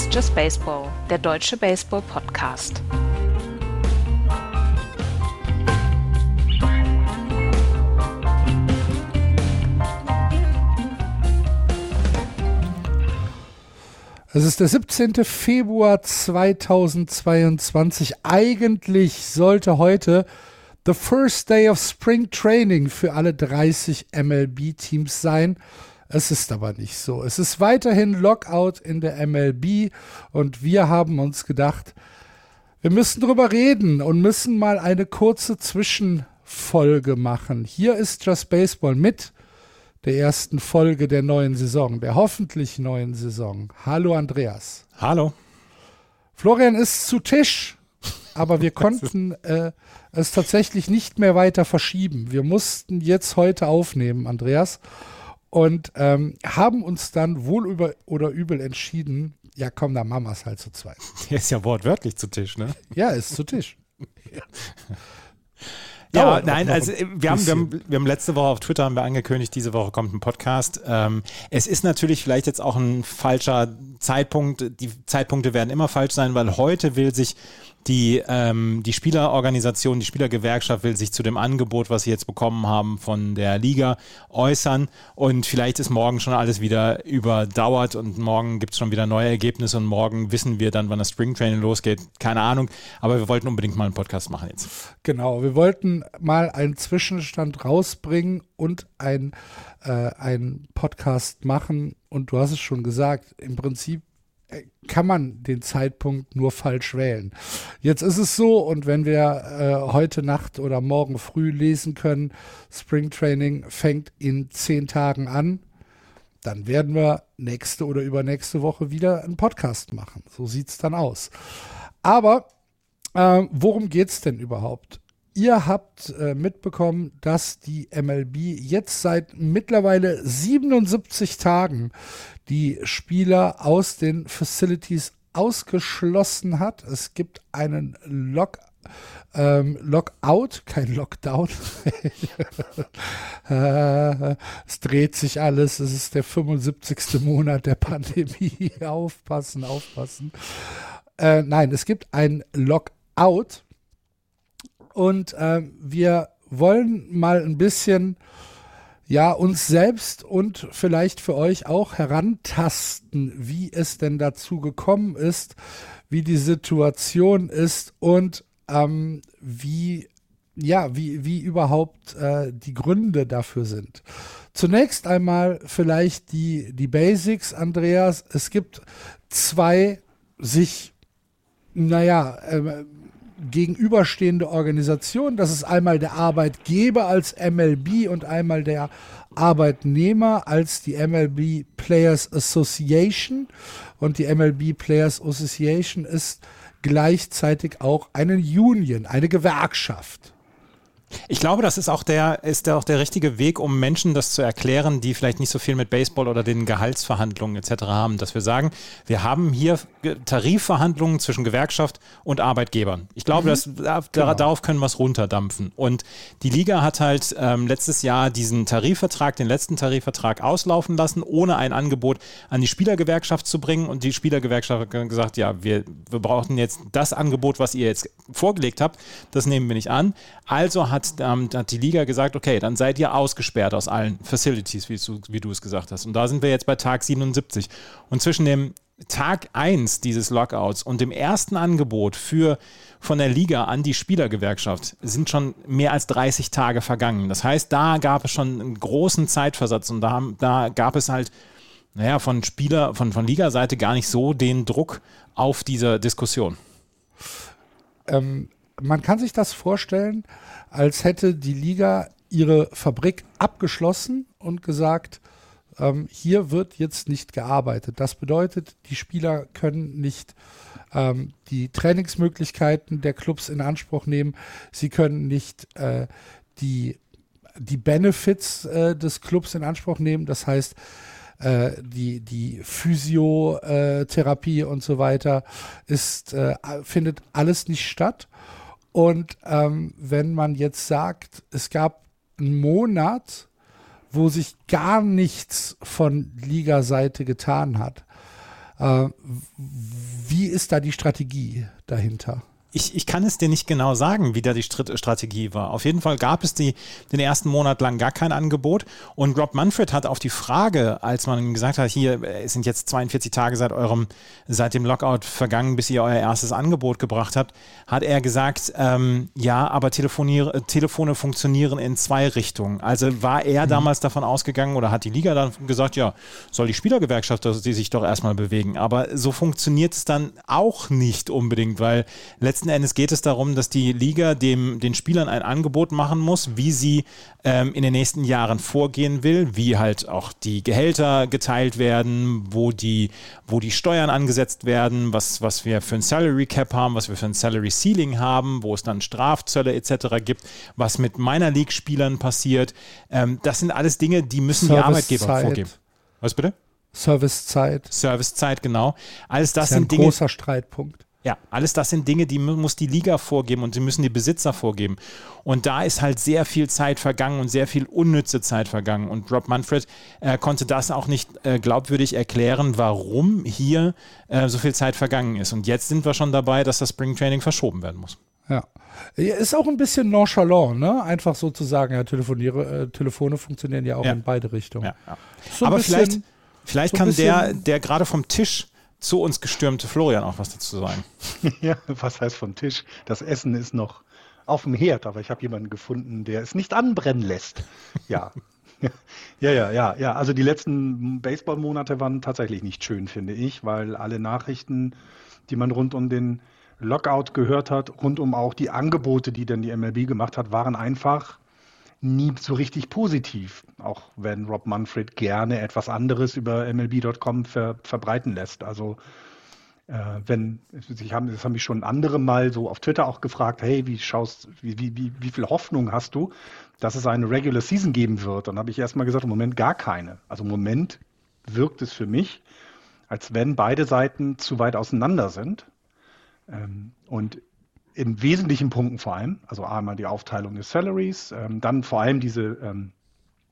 Ist Just Baseball, der deutsche Baseball-Podcast. Es ist der 17. Februar 2022. Eigentlich sollte heute the first day of Spring Training für alle 30 MLB-Teams sein. Es ist aber nicht so. Es ist weiterhin Lockout in der MLB und wir haben uns gedacht, wir müssen drüber reden und müssen mal eine kurze Zwischenfolge machen. Hier ist Just Baseball mit der ersten Folge der neuen Saison, der hoffentlich neuen Saison. Hallo Andreas. Hallo. Florian ist zu Tisch, aber wir konnten äh, es tatsächlich nicht mehr weiter verschieben. Wir mussten jetzt heute aufnehmen, Andreas und ähm, haben uns dann wohl über oder übel entschieden, ja komm, dann machen wir es halt zu zweit. Der ist ja wortwörtlich zu Tisch, ne? Ja, ist zu Tisch. Ja, nein, also wir haben, wir, haben, wir haben letzte Woche auf Twitter haben wir angekündigt, diese Woche kommt ein Podcast. Ähm, es ist natürlich vielleicht jetzt auch ein falscher Zeitpunkt. Die Zeitpunkte werden immer falsch sein, weil heute will sich die, ähm, die Spielerorganisation, die Spielergewerkschaft will sich zu dem Angebot, was sie jetzt bekommen haben von der Liga, äußern. Und vielleicht ist morgen schon alles wieder überdauert und morgen gibt es schon wieder neue Ergebnisse und morgen wissen wir dann, wann das Springtraining losgeht. Keine Ahnung. Aber wir wollten unbedingt mal einen Podcast machen jetzt. Genau, wir wollten mal einen Zwischenstand rausbringen und ein, äh, einen Podcast machen. Und du hast es schon gesagt, im Prinzip kann man den Zeitpunkt nur falsch wählen. Jetzt ist es so, und wenn wir äh, heute Nacht oder morgen früh lesen können, Spring Training fängt in zehn Tagen an, dann werden wir nächste oder übernächste Woche wieder einen Podcast machen. So sieht es dann aus. Aber äh, worum geht es denn überhaupt? Ihr habt äh, mitbekommen, dass die MLB jetzt seit mittlerweile 77 Tagen die Spieler aus den Facilities ausgeschlossen hat. Es gibt einen Lock, ähm, Lockout, kein Lockdown. es dreht sich alles. Es ist der 75. Monat der Pandemie. aufpassen, aufpassen. Äh, nein, es gibt ein Lockout. Und äh, wir wollen mal ein bisschen ja, uns selbst und vielleicht für euch auch herantasten, wie es denn dazu gekommen ist, wie die Situation ist und ähm, wie, ja, wie, wie überhaupt äh, die Gründe dafür sind. Zunächst einmal vielleicht die, die Basics, Andreas. Es gibt zwei sich, naja, äh, gegenüberstehende Organisation. Das ist einmal der Arbeitgeber als MLB und einmal der Arbeitnehmer als die MLB Players Association. Und die MLB Players Association ist gleichzeitig auch eine Union, eine Gewerkschaft. Ich glaube, das ist auch der, ist auch der richtige Weg, um Menschen das zu erklären, die vielleicht nicht so viel mit Baseball oder den Gehaltsverhandlungen etc. haben, dass wir sagen, wir haben hier Tarifverhandlungen zwischen Gewerkschaft und Arbeitgebern. Ich glaube, mhm. dass, da, genau. darauf können wir es runterdampfen. Und die Liga hat halt ähm, letztes Jahr diesen Tarifvertrag, den letzten Tarifvertrag auslaufen lassen, ohne ein Angebot an die Spielergewerkschaft zu bringen. Und die Spielergewerkschaft hat gesagt, ja, wir, wir brauchen jetzt das Angebot, was ihr jetzt vorgelegt habt, das nehmen wir nicht an. Also hat hat, ähm, hat die Liga gesagt, okay, dann seid ihr ausgesperrt aus allen Facilities, wie du, wie du es gesagt hast. Und da sind wir jetzt bei Tag 77. Und zwischen dem Tag 1 dieses Lockouts und dem ersten Angebot für von der Liga an die Spielergewerkschaft sind schon mehr als 30 Tage vergangen. Das heißt, da gab es schon einen großen Zeitversatz und da, da gab es halt, naja, von Spieler, von, von Liga-Seite gar nicht so den Druck auf diese Diskussion. Ähm, man kann sich das vorstellen, als hätte die Liga ihre Fabrik abgeschlossen und gesagt, ähm, hier wird jetzt nicht gearbeitet. Das bedeutet, die Spieler können nicht ähm, die Trainingsmöglichkeiten der Clubs in Anspruch nehmen. Sie können nicht äh, die, die Benefits äh, des Clubs in Anspruch nehmen. Das heißt, äh, die, die Physiotherapie und so weiter ist, äh, findet alles nicht statt. Und ähm, wenn man jetzt sagt, es gab einen Monat, wo sich gar nichts von Liga-Seite getan hat, Äh, wie ist da die Strategie dahinter? Ich, ich kann es dir nicht genau sagen, wie da die Strategie war. Auf jeden Fall gab es die, den ersten Monat lang gar kein Angebot. Und Rob Manfred hat auf die Frage, als man gesagt hat, hier, es sind jetzt 42 Tage seit eurem, seit dem Lockout vergangen, bis ihr euer erstes Angebot gebracht habt, hat er gesagt, ähm, ja, aber Telefone funktionieren in zwei Richtungen. Also war er mhm. damals davon ausgegangen oder hat die Liga dann gesagt, ja, soll die Spielergewerkschaft die sich doch erstmal bewegen. Aber so funktioniert es dann auch nicht unbedingt, weil letztendlich letzten Endes geht es darum, dass die Liga dem, den Spielern ein Angebot machen muss, wie sie ähm, in den nächsten Jahren vorgehen will, wie halt auch die Gehälter geteilt werden, wo die, wo die Steuern angesetzt werden, was, was wir für ein Salary Cap haben, was wir für ein Salary Ceiling haben, wo es dann Strafzölle etc. gibt, was mit Minor League Spielern passiert. Ähm, das sind alles Dinge, die müssen die Arbeitgeber vorgeben. Was bitte? Servicezeit. Servicezeit, genau. Alles das, das ist sind ein Dinge. großer Streitpunkt. Ja, alles das sind Dinge, die muss die Liga vorgeben und sie müssen die Besitzer vorgeben. Und da ist halt sehr viel Zeit vergangen und sehr viel unnütze Zeit vergangen. Und Rob Manfred äh, konnte das auch nicht äh, glaubwürdig erklären, warum hier äh, so viel Zeit vergangen ist. Und jetzt sind wir schon dabei, dass das Spring Training verschoben werden muss. Ja. Ist auch ein bisschen nonchalant, ne? Einfach so zu sagen, ja, Telefoniere, äh, Telefone funktionieren ja auch ja. in beide Richtungen. Ja, ja. So Aber vielleicht, vielleicht so kann der, der gerade vom Tisch zu uns gestürmte Florian auch was dazu sagen. ja, was heißt vom Tisch? Das Essen ist noch auf dem Herd, aber ich habe jemanden gefunden, der es nicht anbrennen lässt. Ja. ja, ja, ja, ja. Also die letzten Baseballmonate waren tatsächlich nicht schön, finde ich, weil alle Nachrichten, die man rund um den Lockout gehört hat, rund um auch die Angebote, die dann die MLB gemacht hat, waren einfach nie so richtig positiv, auch wenn Rob Manfred gerne etwas anderes über MLB.com ver, verbreiten lässt. Also äh, wenn, ich haben, das haben mich schon andere mal so auf Twitter auch gefragt, hey, wie schaust, wie, wie, wie, wie viel Hoffnung hast du, dass es eine Regular Season geben wird? Dann habe ich erstmal gesagt, im Moment gar keine. Also im Moment wirkt es für mich, als wenn beide Seiten zu weit auseinander sind. Ähm, und in wesentlichen Punkten vor allem, also einmal die Aufteilung des Salaries, ähm, dann vor allem diese ähm,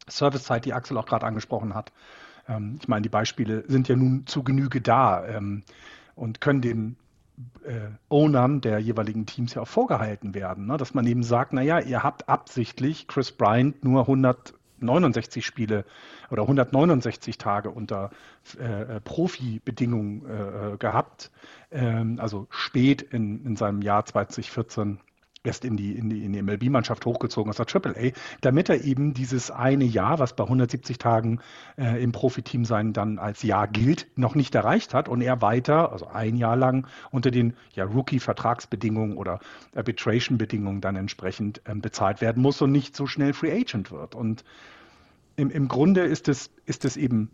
Servicezeit, die Axel auch gerade angesprochen hat. Ähm, ich meine, die Beispiele sind ja nun zu Genüge da ähm, und können den äh, Ownern der jeweiligen Teams ja auch vorgehalten werden, ne? dass man eben sagt, naja, ihr habt absichtlich Chris Bryant nur 100 69 Spiele oder 169 Tage unter äh, äh, Profibedingungen äh, äh, gehabt, ähm, also spät in, in seinem Jahr 2014 erst in die, in die, in die MLB-Mannschaft hochgezogen aus der AAA, damit er eben dieses eine Jahr, was bei 170 Tagen äh, im Profiteam sein dann als Jahr gilt, noch nicht erreicht hat und er weiter, also ein Jahr lang unter den ja, Rookie-Vertragsbedingungen oder Arbitration-Bedingungen dann entsprechend ähm, bezahlt werden muss und nicht so schnell Free Agent wird. Und im, im Grunde ist es, ist es eben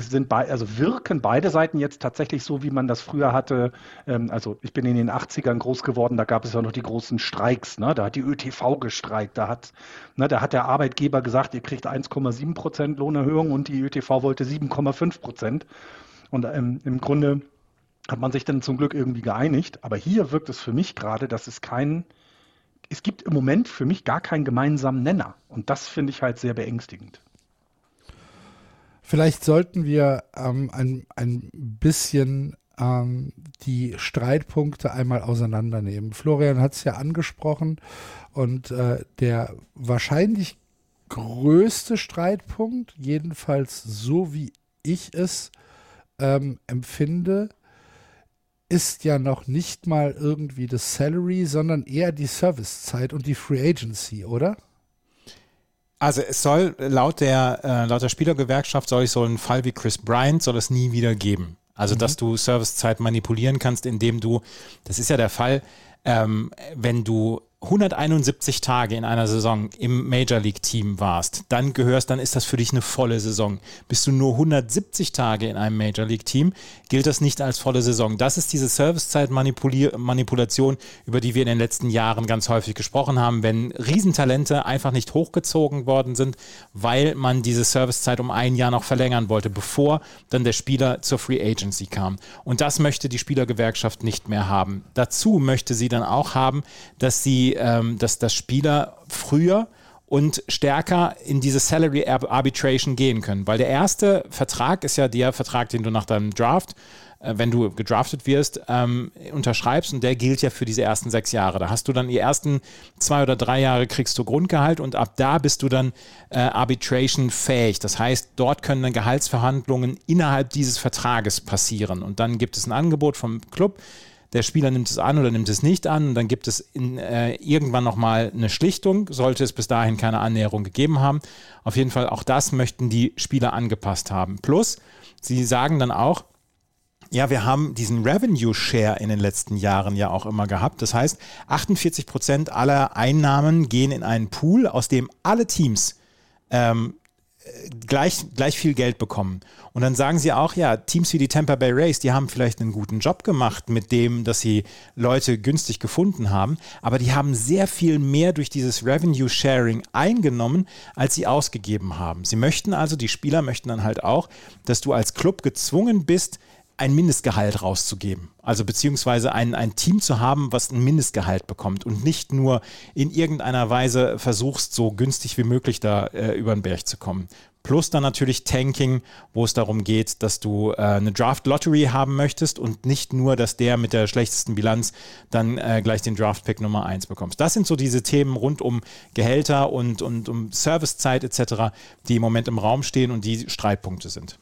sind bei, also wirken beide Seiten jetzt tatsächlich so, wie man das früher hatte. Ähm, also ich bin in den 80ern groß geworden, da gab es ja noch die großen Streiks, ne? Da hat die ÖTV gestreikt, da hat, ne, da hat der Arbeitgeber gesagt, ihr kriegt 1,7 Prozent Lohnerhöhung und die ÖTV wollte 7,5 Prozent. Und ähm, im Grunde hat man sich dann zum Glück irgendwie geeinigt. Aber hier wirkt es für mich gerade, dass es kein, es gibt im Moment für mich gar keinen gemeinsamen Nenner. Und das finde ich halt sehr beängstigend. Vielleicht sollten wir ähm, ein, ein bisschen ähm, die Streitpunkte einmal auseinandernehmen. Florian hat es ja angesprochen und äh, der wahrscheinlich größte Streitpunkt, jedenfalls so wie ich es ähm, empfinde, ist ja noch nicht mal irgendwie das Salary, sondern eher die Servicezeit und die Free Agency, oder? Also es soll laut der, äh, laut der Spielergewerkschaft soll es so einen Fall wie Chris Bryant soll es nie wieder geben. Also mhm. dass du Servicezeit manipulieren kannst, indem du, das ist ja der Fall, ähm, wenn du 171 Tage in einer Saison im Major League Team warst, dann gehörst, dann ist das für dich eine volle Saison. Bist du nur 170 Tage in einem Major League Team, gilt das nicht als volle Saison. Das ist diese Servicezeit-Manipulation, über die wir in den letzten Jahren ganz häufig gesprochen haben, wenn Riesentalente einfach nicht hochgezogen worden sind, weil man diese Servicezeit um ein Jahr noch verlängern wollte, bevor dann der Spieler zur Free Agency kam. Und das möchte die Spielergewerkschaft nicht mehr haben. Dazu möchte sie dann auch haben, dass sie ähm, dass, dass Spieler früher und stärker in diese Salary Arbitration gehen können. Weil der erste Vertrag ist ja der Vertrag, den du nach deinem Draft äh, wenn du gedraftet wirst, ähm, unterschreibst und der gilt ja für diese ersten sechs Jahre. Da hast du dann die ersten zwei oder drei Jahre kriegst du Grundgehalt und ab da bist du dann äh, arbitration fähig. Das heißt, dort können dann Gehaltsverhandlungen innerhalb dieses Vertrages passieren und dann gibt es ein Angebot vom Club. Der Spieler nimmt es an oder nimmt es nicht an und dann gibt es in, äh, irgendwann nochmal eine Schlichtung, sollte es bis dahin keine Annäherung gegeben haben. Auf jeden Fall auch das möchten die Spieler angepasst haben. Plus, sie sagen dann auch, ja, wir haben diesen Revenue Share in den letzten Jahren ja auch immer gehabt. Das heißt, 48 Prozent aller Einnahmen gehen in einen Pool, aus dem alle Teams ähm, gleich, gleich viel Geld bekommen. Und dann sagen sie auch, ja, Teams wie die Tampa Bay Rays, die haben vielleicht einen guten Job gemacht mit dem, dass sie Leute günstig gefunden haben, aber die haben sehr viel mehr durch dieses Revenue Sharing eingenommen, als sie ausgegeben haben. Sie möchten also, die Spieler möchten dann halt auch, dass du als Club gezwungen bist, ein Mindestgehalt rauszugeben. Also beziehungsweise ein, ein Team zu haben, was ein Mindestgehalt bekommt und nicht nur in irgendeiner Weise versuchst, so günstig wie möglich da äh, über den Berg zu kommen. Plus dann natürlich Tanking, wo es darum geht, dass du äh, eine Draft Lottery haben möchtest und nicht nur, dass der mit der schlechtesten Bilanz dann äh, gleich den Draft Pick Nummer 1 bekommst. Das sind so diese Themen rund um Gehälter und, und um Servicezeit etc., die im Moment im Raum stehen und die Streitpunkte sind.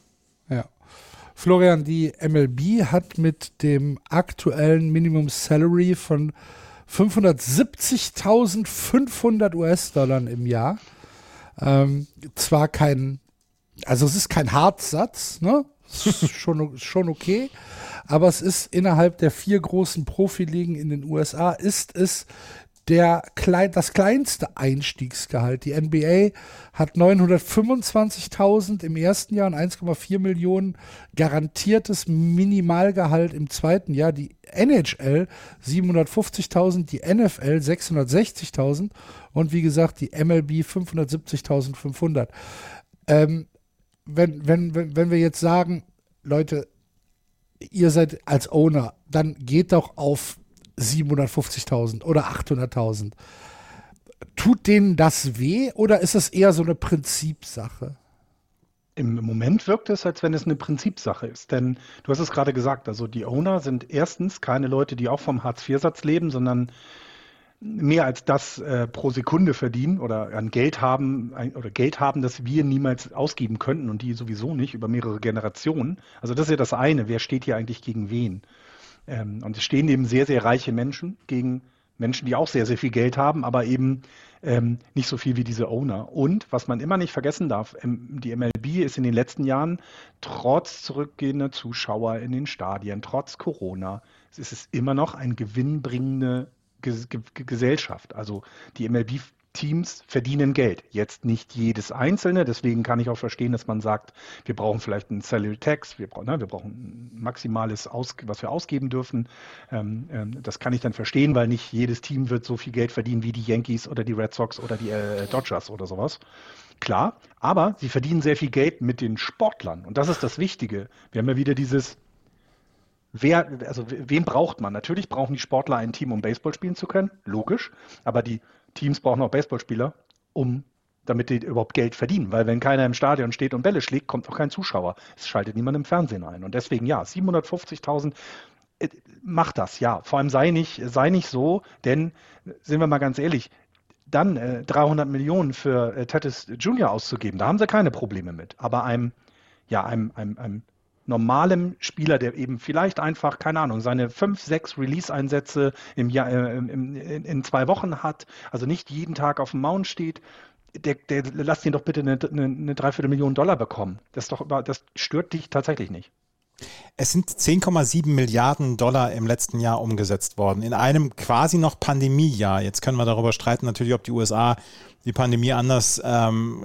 Florian, die MLB hat mit dem aktuellen Minimum Salary von 570.500 US-Dollar im Jahr ähm, zwar kein, also es ist kein Hartsatz, ne? schon, schon okay, aber es ist innerhalb der vier großen Profiligen in den USA, ist es der klein, das kleinste Einstiegsgehalt. Die NBA hat 925.000 im ersten Jahr und 1,4 Millionen garantiertes Minimalgehalt im zweiten Jahr. Die NHL 750.000, die NFL 660.000 und wie gesagt die MLB 570.500. Ähm, wenn, wenn, wenn, wenn wir jetzt sagen, Leute, ihr seid als Owner, dann geht doch auf 750.000 oder 800.000. Tut denen das weh oder ist es eher so eine Prinzipsache? Im Moment wirkt es, als wenn es eine Prinzipsache ist. Denn du hast es gerade gesagt, also die Owner sind erstens keine Leute, die auch vom Hartz-IV-Satz leben, sondern mehr als das äh, pro Sekunde verdienen oder an Geld haben ein, oder Geld haben, das wir niemals ausgeben könnten und die sowieso nicht über mehrere Generationen. Also das ist ja das eine. Wer steht hier eigentlich gegen wen? Ähm, und es stehen eben sehr, sehr reiche Menschen gegen Menschen, die auch sehr, sehr viel Geld haben, aber eben ähm, nicht so viel wie diese Owner. Und was man immer nicht vergessen darf, ähm, die MLB ist in den letzten Jahren trotz zurückgehender Zuschauer in den Stadien, trotz Corona, es ist immer noch eine gewinnbringende Gesellschaft. Also die MLB Teams verdienen Geld. Jetzt nicht jedes einzelne, deswegen kann ich auch verstehen, dass man sagt, wir brauchen vielleicht einen Salary Tax, wir, brauchen, ne, wir brauchen ein maximales, Aus, was wir ausgeben dürfen. Ähm, ähm, das kann ich dann verstehen, weil nicht jedes Team wird so viel Geld verdienen wie die Yankees oder die Red Sox oder die äh, Dodgers oder sowas. Klar, aber sie verdienen sehr viel Geld mit den Sportlern und das ist das Wichtige. Wir haben ja wieder dieses, Wer, also wen braucht man? Natürlich brauchen die Sportler ein Team, um Baseball spielen zu können, logisch. Aber die Teams brauchen auch Baseballspieler, um damit die überhaupt Geld verdienen. Weil wenn keiner im Stadion steht und Bälle schlägt, kommt auch kein Zuschauer. Es schaltet niemand im Fernsehen ein. Und deswegen ja, 750.000 äh, macht das, ja. Vor allem sei nicht, sei nicht so, denn sind wir mal ganz ehrlich, dann äh, 300 Millionen für äh, Tatis Jr. auszugeben, da haben sie keine Probleme mit. Aber einem, ja, einem, einem, einem normalem Spieler, der eben vielleicht einfach, keine Ahnung, seine fünf, sechs Release-Einsätze im Jahr, äh, in, in, zwei Wochen hat, also nicht jeden Tag auf dem Mount steht, der, der lass ihn doch bitte eine, eine, eine Dreiviertelmillion Dollar bekommen. Das, doch, das stört dich tatsächlich nicht. Es sind 10,7 Milliarden Dollar im letzten Jahr umgesetzt worden, in einem quasi noch Pandemiejahr. Jetzt können wir darüber streiten, natürlich, ob die USA die Pandemie anders ähm,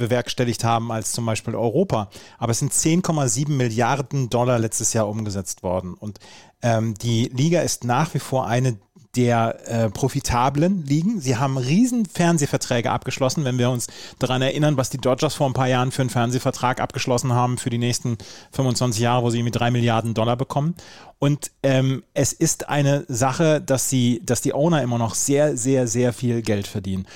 bewerkstelligt haben als zum Beispiel Europa. Aber es sind 10,7 Milliarden Dollar letztes Jahr umgesetzt worden. Und ähm, die Liga ist nach wie vor eine der äh, profitablen Ligen. Sie haben riesen Fernsehverträge abgeschlossen, wenn wir uns daran erinnern, was die Dodgers vor ein paar Jahren für einen Fernsehvertrag abgeschlossen haben für die nächsten 25 Jahre, wo sie mit drei Milliarden Dollar bekommen. Und ähm, es ist eine Sache, dass sie, dass die Owner immer noch sehr, sehr, sehr viel Geld verdienen.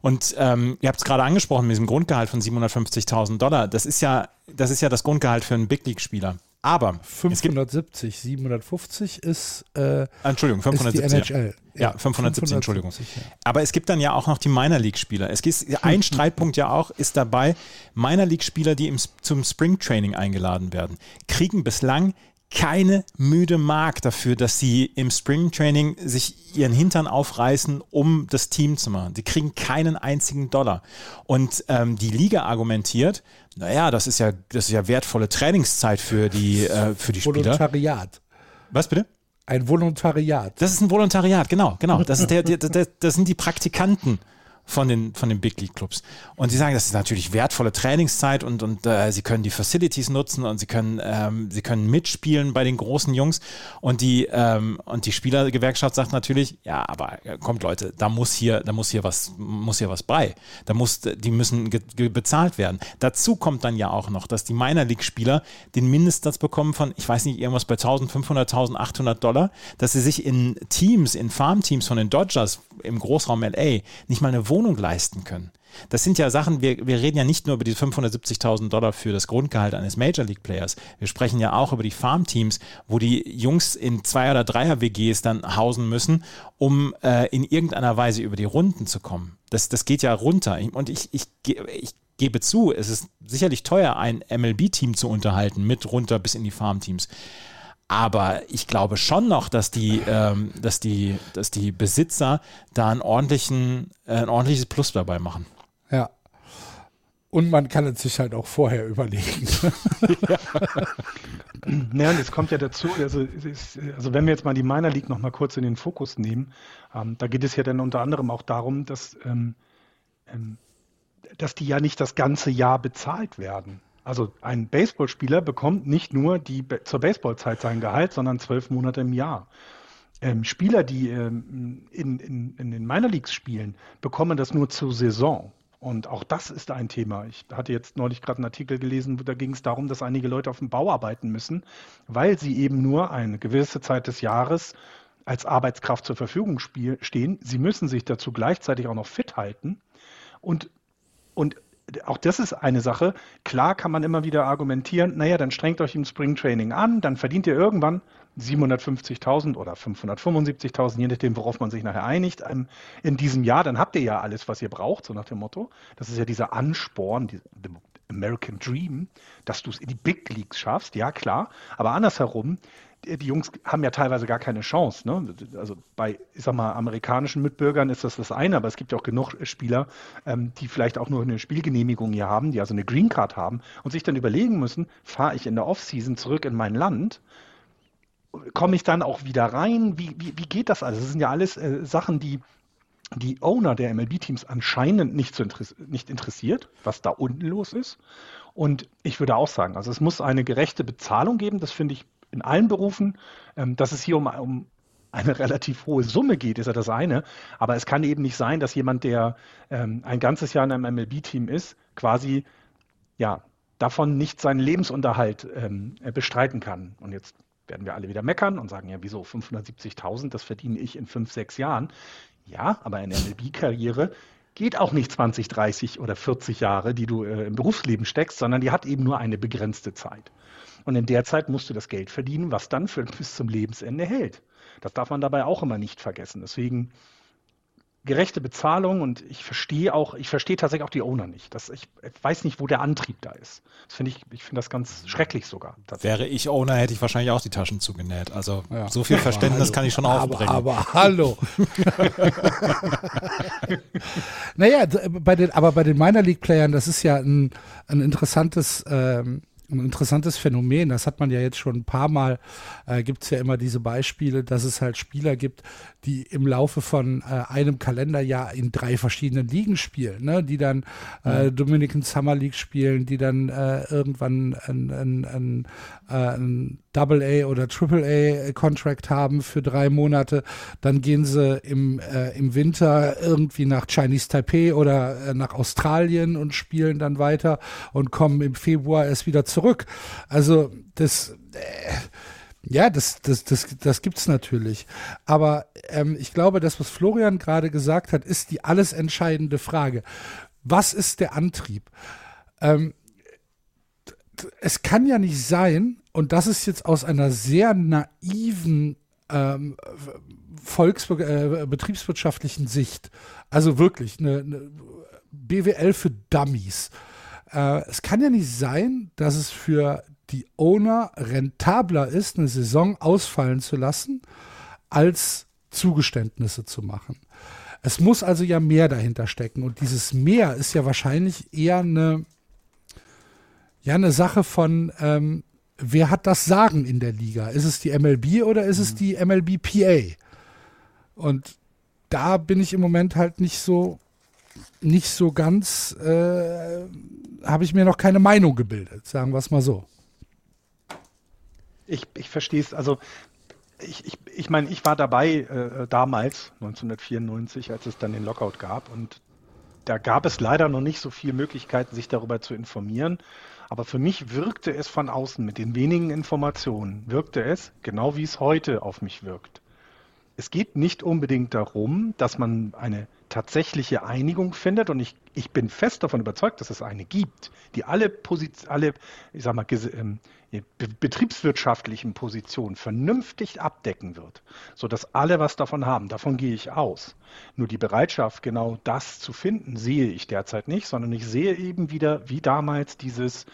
Und ähm, ihr habt es gerade angesprochen mit diesem Grundgehalt von 750.000 Dollar. Das ist ja, das ist ja das Grundgehalt für einen Big League Spieler. Aber 570, 750 ist äh, Entschuldigung, 570. Ist die NHL. Ja, 570, Entschuldigung. Ja. Aber es gibt dann ja auch noch die Minor League Spieler. Es gibt ein Streitpunkt ja auch ist dabei, Minor League Spieler, die im, zum Spring Training eingeladen werden, kriegen bislang keine müde Mark dafür, dass sie im Spring Training sich ihren Hintern aufreißen, um das Team zu machen. Die kriegen keinen einzigen Dollar. Und ähm, die Liga argumentiert, naja, das ist ja, das ist ja wertvolle Trainingszeit für die, äh, für die Spieler. Volontariat. Was bitte? Ein Volontariat. Das ist ein Volontariat, genau, genau. Das, ist der, der, der, das sind die Praktikanten von den, von den Big League Clubs. Und sie sagen, das ist natürlich wertvolle Trainingszeit und, und äh, sie können die Facilities nutzen und sie können, ähm, sie können mitspielen bei den großen Jungs. Und die, ähm, und die Spielergewerkschaft sagt natürlich, ja, aber äh, kommt Leute, da muss hier, da muss hier was, muss hier was bei. Da muss, die müssen bezahlt werden. Dazu kommt dann ja auch noch, dass die Minor League Spieler den Mindestsatz bekommen von, ich weiß nicht, irgendwas bei 1500, 1800 Dollar, dass sie sich in Teams, in Farmteams von den Dodgers im Großraum LA nicht mal eine Wohnung leisten können. Das sind ja Sachen, wir, wir reden ja nicht nur über die 570.000 Dollar für das Grundgehalt eines Major League Players. Wir sprechen ja auch über die Farmteams, wo die Jungs in Zwei- oder Dreier-WGs dann hausen müssen, um äh, in irgendeiner Weise über die Runden zu kommen. Das, das geht ja runter. Und ich, ich, ich gebe zu, es ist sicherlich teuer, ein MLB-Team zu unterhalten, mit runter bis in die Farmteams. Aber ich glaube schon noch, dass die, ähm, dass die, dass die Besitzer da einen ordentlichen, äh, ein ordentliches Plus dabei machen. Ja. Und man kann es sich halt auch vorher überlegen. ja. naja, und es kommt ja dazu, also, ist, also wenn wir jetzt mal die Minor League noch mal kurz in den Fokus nehmen, ähm, da geht es ja dann unter anderem auch darum, dass, ähm, ähm, dass die ja nicht das ganze Jahr bezahlt werden. Also ein Baseballspieler bekommt nicht nur die zur Baseballzeit sein Gehalt, sondern zwölf Monate im Jahr. Ähm, Spieler, die ähm, in, in, in den Minor Leagues spielen, bekommen das nur zur Saison. Und auch das ist ein Thema. Ich hatte jetzt neulich gerade einen Artikel gelesen, da ging es darum, dass einige Leute auf dem Bau arbeiten müssen, weil sie eben nur eine gewisse Zeit des Jahres als Arbeitskraft zur Verfügung stehen. Sie müssen sich dazu gleichzeitig auch noch fit halten. Und, und auch das ist eine Sache. Klar kann man immer wieder argumentieren, naja, dann strengt euch im Springtraining an, dann verdient ihr irgendwann 750.000 oder 575.000, je nachdem, worauf man sich nachher einigt, ähm, in diesem Jahr, dann habt ihr ja alles, was ihr braucht, so nach dem Motto. Das ist ja dieser Ansporn, die, American Dream, dass du es in die Big Leagues schaffst, ja klar. Aber andersherum, die Jungs haben ja teilweise gar keine Chance. Ne? Also bei, ich sag mal, amerikanischen Mitbürgern ist das das eine, aber es gibt ja auch genug Spieler, ähm, die vielleicht auch nur eine Spielgenehmigung hier haben, die also eine Green Card haben und sich dann überlegen müssen, fahre ich in der Offseason zurück in mein Land, komme ich dann auch wieder rein? Wie, wie, wie geht das alles? Das sind ja alles äh, Sachen, die die Owner der MLB-Teams anscheinend nicht, so interess nicht interessiert, was da unten los ist. Und ich würde auch sagen, also es muss eine gerechte Bezahlung geben, das finde ich in allen Berufen. Ähm, dass es hier um, um eine relativ hohe Summe geht, ist ja das eine. Aber es kann eben nicht sein, dass jemand, der ähm, ein ganzes Jahr in einem MLB-Team ist, quasi ja davon nicht seinen Lebensunterhalt ähm, bestreiten kann. Und jetzt werden wir alle wieder meckern und sagen, ja, wieso 570.000, das verdiene ich in fünf, sechs Jahren. Ja, aber eine MLB-Karriere geht auch nicht 20, 30 oder 40 Jahre, die du äh, im Berufsleben steckst, sondern die hat eben nur eine begrenzte Zeit. Und in der Zeit musst du das Geld verdienen, was dann für, bis zum Lebensende hält. Das darf man dabei auch immer nicht vergessen. Deswegen gerechte Bezahlung und ich verstehe auch, ich verstehe tatsächlich auch die Owner nicht. Das, ich, weiß nicht, wo der Antrieb da ist. Das finde ich, ich finde das ganz schrecklich sogar. Wäre ich Owner, hätte ich wahrscheinlich auch die Taschen zugenäht. Also ja. so viel Verständnis kann ich schon aufbringen. Aber, aber hallo. naja, bei den, aber bei den Minor League Playern, das ist ja ein, ein interessantes ähm, ein interessantes Phänomen. Das hat man ja jetzt schon ein paar Mal, äh, gibt es ja immer diese Beispiele, dass es halt Spieler gibt, die im Laufe von äh, einem Kalenderjahr in drei verschiedenen Ligen spielen, ne? die dann äh, Dominican Summer League spielen, die dann äh, irgendwann ein, ein, ein, äh, ein Double A oder Triple A Contract haben für drei Monate, dann gehen sie im, äh, im Winter irgendwie nach Chinese Taipei oder äh, nach Australien und spielen dann weiter und kommen im Februar erst wieder zurück. Also das äh, Ja, das, das, das, das gibt es natürlich. Aber ähm, ich glaube, das, was Florian gerade gesagt hat, ist die alles entscheidende Frage. Was ist der Antrieb? Ähm, es kann ja nicht sein, und das ist jetzt aus einer sehr naiven ähm, äh, betriebswirtschaftlichen Sicht, also wirklich eine, eine BWL für Dummies. Äh, es kann ja nicht sein, dass es für die Owner rentabler ist, eine Saison ausfallen zu lassen, als Zugeständnisse zu machen. Es muss also ja mehr dahinter stecken. Und dieses Mehr ist ja wahrscheinlich eher eine, ja, eine Sache von, ähm, wer hat das Sagen in der Liga? Ist es die MLB oder ist es mhm. die MLBPA? Und da bin ich im Moment halt nicht so, nicht so ganz, äh, habe ich mir noch keine Meinung gebildet, sagen wir es mal so. Ich, ich verstehe es. Also ich, ich, ich meine, ich war dabei äh, damals, 1994, als es dann den Lockout gab. Und da gab es leider noch nicht so viele Möglichkeiten, sich darüber zu informieren. Aber für mich wirkte es von außen mit den wenigen Informationen, wirkte es genau wie es heute auf mich wirkt. Es geht nicht unbedingt darum, dass man eine tatsächliche Einigung findet und ich, ich bin fest davon überzeugt, dass es eine gibt, die alle, Posit alle ich sag mal, ähm, betriebswirtschaftlichen Positionen vernünftig abdecken wird, sodass alle was davon haben. Davon gehe ich aus. Nur die Bereitschaft, genau das zu finden, sehe ich derzeit nicht, sondern ich sehe eben wieder wie damals dieses,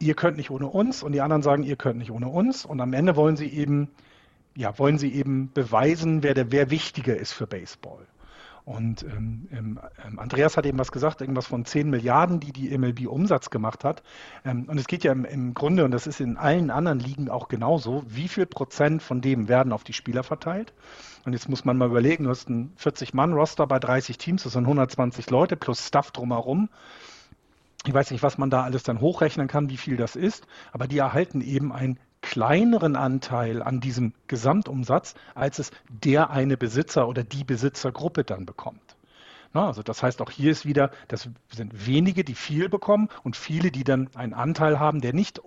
ihr könnt nicht ohne uns und die anderen sagen, ihr könnt nicht ohne uns und am Ende wollen sie eben, ja, wollen sie eben beweisen, wer der, wer wichtiger ist für Baseball. Und ähm, ähm, ähm, Andreas hat eben was gesagt, irgendwas von 10 Milliarden, die die MLB Umsatz gemacht hat. Ähm, und es geht ja im, im, Grunde, und das ist in allen anderen Ligen auch genauso, wie viel Prozent von dem werden auf die Spieler verteilt? Und jetzt muss man mal überlegen, du hast einen 40-Mann-Roster bei 30 Teams, das sind 120 Leute plus Stuff drumherum. Ich weiß nicht, was man da alles dann hochrechnen kann, wie viel das ist, aber die erhalten eben ein kleineren Anteil an diesem Gesamtumsatz, als es der eine Besitzer oder die Besitzergruppe dann bekommt. Na, also das heißt, auch hier ist wieder, das sind wenige, die viel bekommen und viele, die dann einen Anteil haben, der nicht,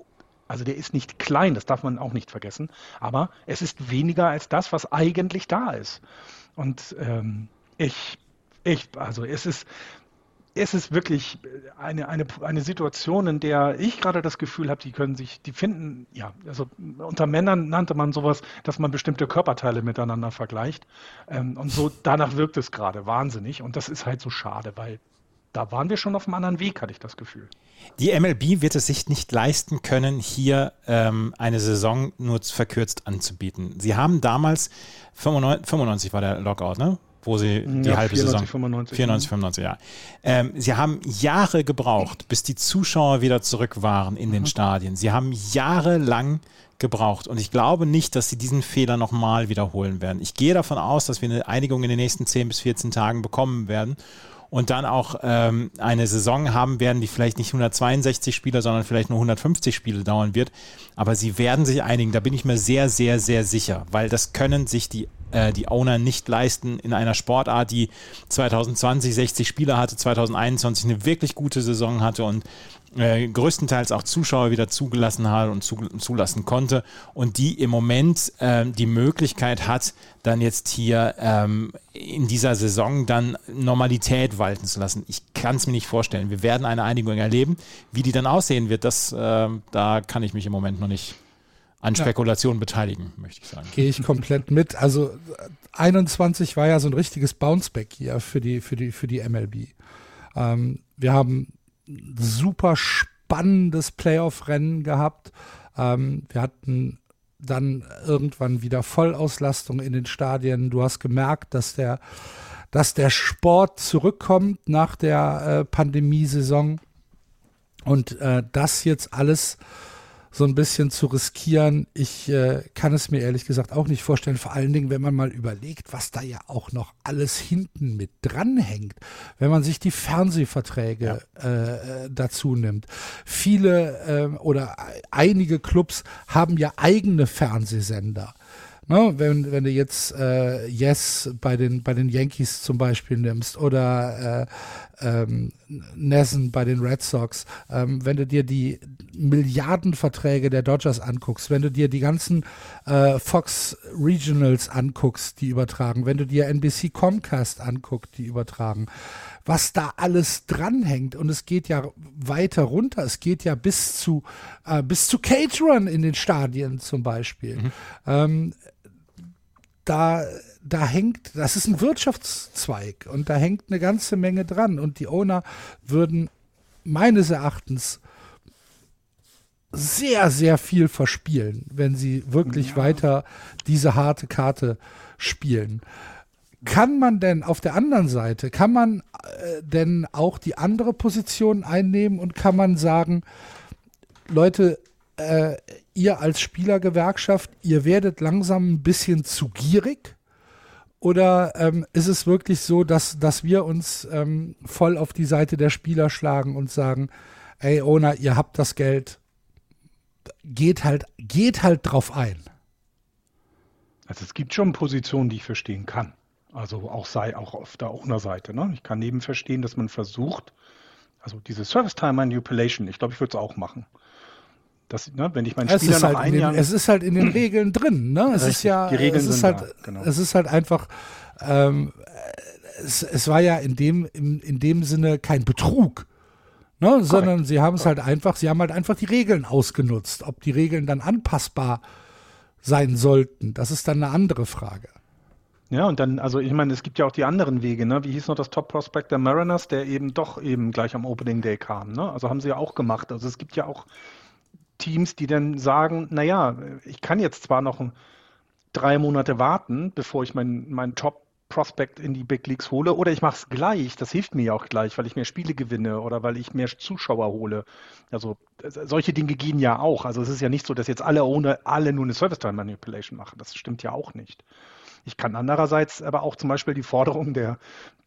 also der ist nicht klein, das darf man auch nicht vergessen, aber es ist weniger als das, was eigentlich da ist. Und ähm, ich, ich, also es ist, es ist wirklich eine, eine, eine Situation, in der ich gerade das Gefühl habe, die können sich, die finden, ja, also unter Männern nannte man sowas, dass man bestimmte Körperteile miteinander vergleicht. Ähm, und so danach wirkt es gerade wahnsinnig. Und das ist halt so schade, weil da waren wir schon auf einem anderen Weg, hatte ich das Gefühl. Die MLB wird es sich nicht leisten können, hier ähm, eine Saison nur verkürzt anzubieten. Sie haben damals, 95, 95 war der Lockout, ne? Wo sie die ja, halbe 94, Saison. 95, 94, 95, ja. Ähm, sie haben Jahre gebraucht, bis die Zuschauer wieder zurück waren in den mhm. Stadien. Sie haben jahrelang gebraucht. Und ich glaube nicht, dass sie diesen Fehler nochmal wiederholen werden. Ich gehe davon aus, dass wir eine Einigung in den nächsten 10 bis 14 Tagen bekommen werden und dann auch ähm, eine Saison haben werden, die vielleicht nicht 162 Spiele, sondern vielleicht nur 150 Spiele dauern wird. Aber sie werden sich einigen. Da bin ich mir sehr, sehr, sehr sicher, weil das können sich die äh, die Owner nicht leisten in einer Sportart, die 2020 60 Spieler hatte, 2021 eine wirklich gute Saison hatte und äh, größtenteils auch Zuschauer wieder zugelassen hat und zu, zulassen konnte und die im Moment äh, die Möglichkeit hat, dann jetzt hier ähm, in dieser Saison dann Normalität walten zu lassen. Ich kann es mir nicht vorstellen. Wir werden eine Einigung erleben. Wie die dann aussehen wird, das, äh, da kann ich mich im Moment noch nicht an Spekulationen ja. beteiligen, möchte ich sagen. Gehe ich komplett mit. Also 21 war ja so ein richtiges Bounceback hier für die, für die, für die MLB. Ähm, wir haben super spannendes Playoff-Rennen gehabt. Ähm, wir hatten dann irgendwann wieder Vollauslastung in den Stadien. Du hast gemerkt, dass der, dass der Sport zurückkommt nach der äh, Pandemiesaison und äh, das jetzt alles so ein bisschen zu riskieren. Ich äh, kann es mir ehrlich gesagt auch nicht vorstellen, vor allen Dingen, wenn man mal überlegt, was da ja auch noch alles hinten mit dranhängt, wenn man sich die Fernsehverträge ja. äh, dazu nimmt. Viele äh, oder einige Clubs haben ja eigene Fernsehsender. Ne, wenn, wenn du jetzt äh, Yes bei den, bei den Yankees zum Beispiel nimmst oder äh, ähm, Nessen bei den Red Sox, ähm, wenn du dir die Milliardenverträge der Dodgers anguckst, wenn du dir die ganzen äh, Fox Regionals anguckst, die übertragen, wenn du dir NBC Comcast anguckst, die übertragen, was da alles dranhängt. Und es geht ja weiter runter. Es geht ja bis zu, äh, bis zu Caterern in den Stadien zum Beispiel. Mhm. Ähm, da, da hängt, das ist ein Wirtschaftszweig und da hängt eine ganze Menge dran. Und die Owner würden meines Erachtens sehr, sehr viel verspielen, wenn sie wirklich ja. weiter diese harte Karte spielen. Kann man denn auf der anderen Seite, kann man äh, denn auch die andere Position einnehmen und kann man sagen, Leute, äh, ihr als Spielergewerkschaft, ihr werdet langsam ein bisschen zu gierig? Oder ähm, ist es wirklich so, dass, dass wir uns ähm, voll auf die Seite der Spieler schlagen und sagen, ey Owner, ihr habt das Geld, geht halt, geht halt drauf ein? Also es gibt schon Positionen, die ich verstehen kann. Also auch sei auch auf der Owner-Seite. Ne? Ich kann neben verstehen, dass man versucht, also diese Service Time Manipulation, ich glaube, ich würde es auch machen. Das, ne, wenn ich meinen es Spieler nach halt den, Es ist halt in den Regeln drin, ne? Es Richtig, ist ja, die Regeln es ist halt, da, genau. es ist halt einfach, ähm, es, es war ja in dem, in, in dem Sinne kein Betrug. Ne, sondern sie haben es halt einfach, sie haben halt einfach die Regeln ausgenutzt. Ob die Regeln dann anpassbar sein sollten, das ist dann eine andere Frage. Ja, und dann, also ich meine, es gibt ja auch die anderen Wege, ne? Wie hieß noch das Top Prospect der Mariners, der eben doch eben gleich am Opening Day kam, ne? Also haben sie ja auch gemacht. Also es gibt ja auch Teams, die dann sagen, naja, ich kann jetzt zwar noch drei Monate warten, bevor ich meinen mein Top Prospect in die Big Leagues hole, oder ich mache es gleich, das hilft mir ja auch gleich, weil ich mehr Spiele gewinne oder weil ich mehr Zuschauer hole. Also solche Dinge gehen ja auch. Also es ist ja nicht so, dass jetzt alle ohne alle nur eine Service Time Manipulation machen. Das stimmt ja auch nicht. Ich kann andererseits aber auch zum Beispiel die Forderung der,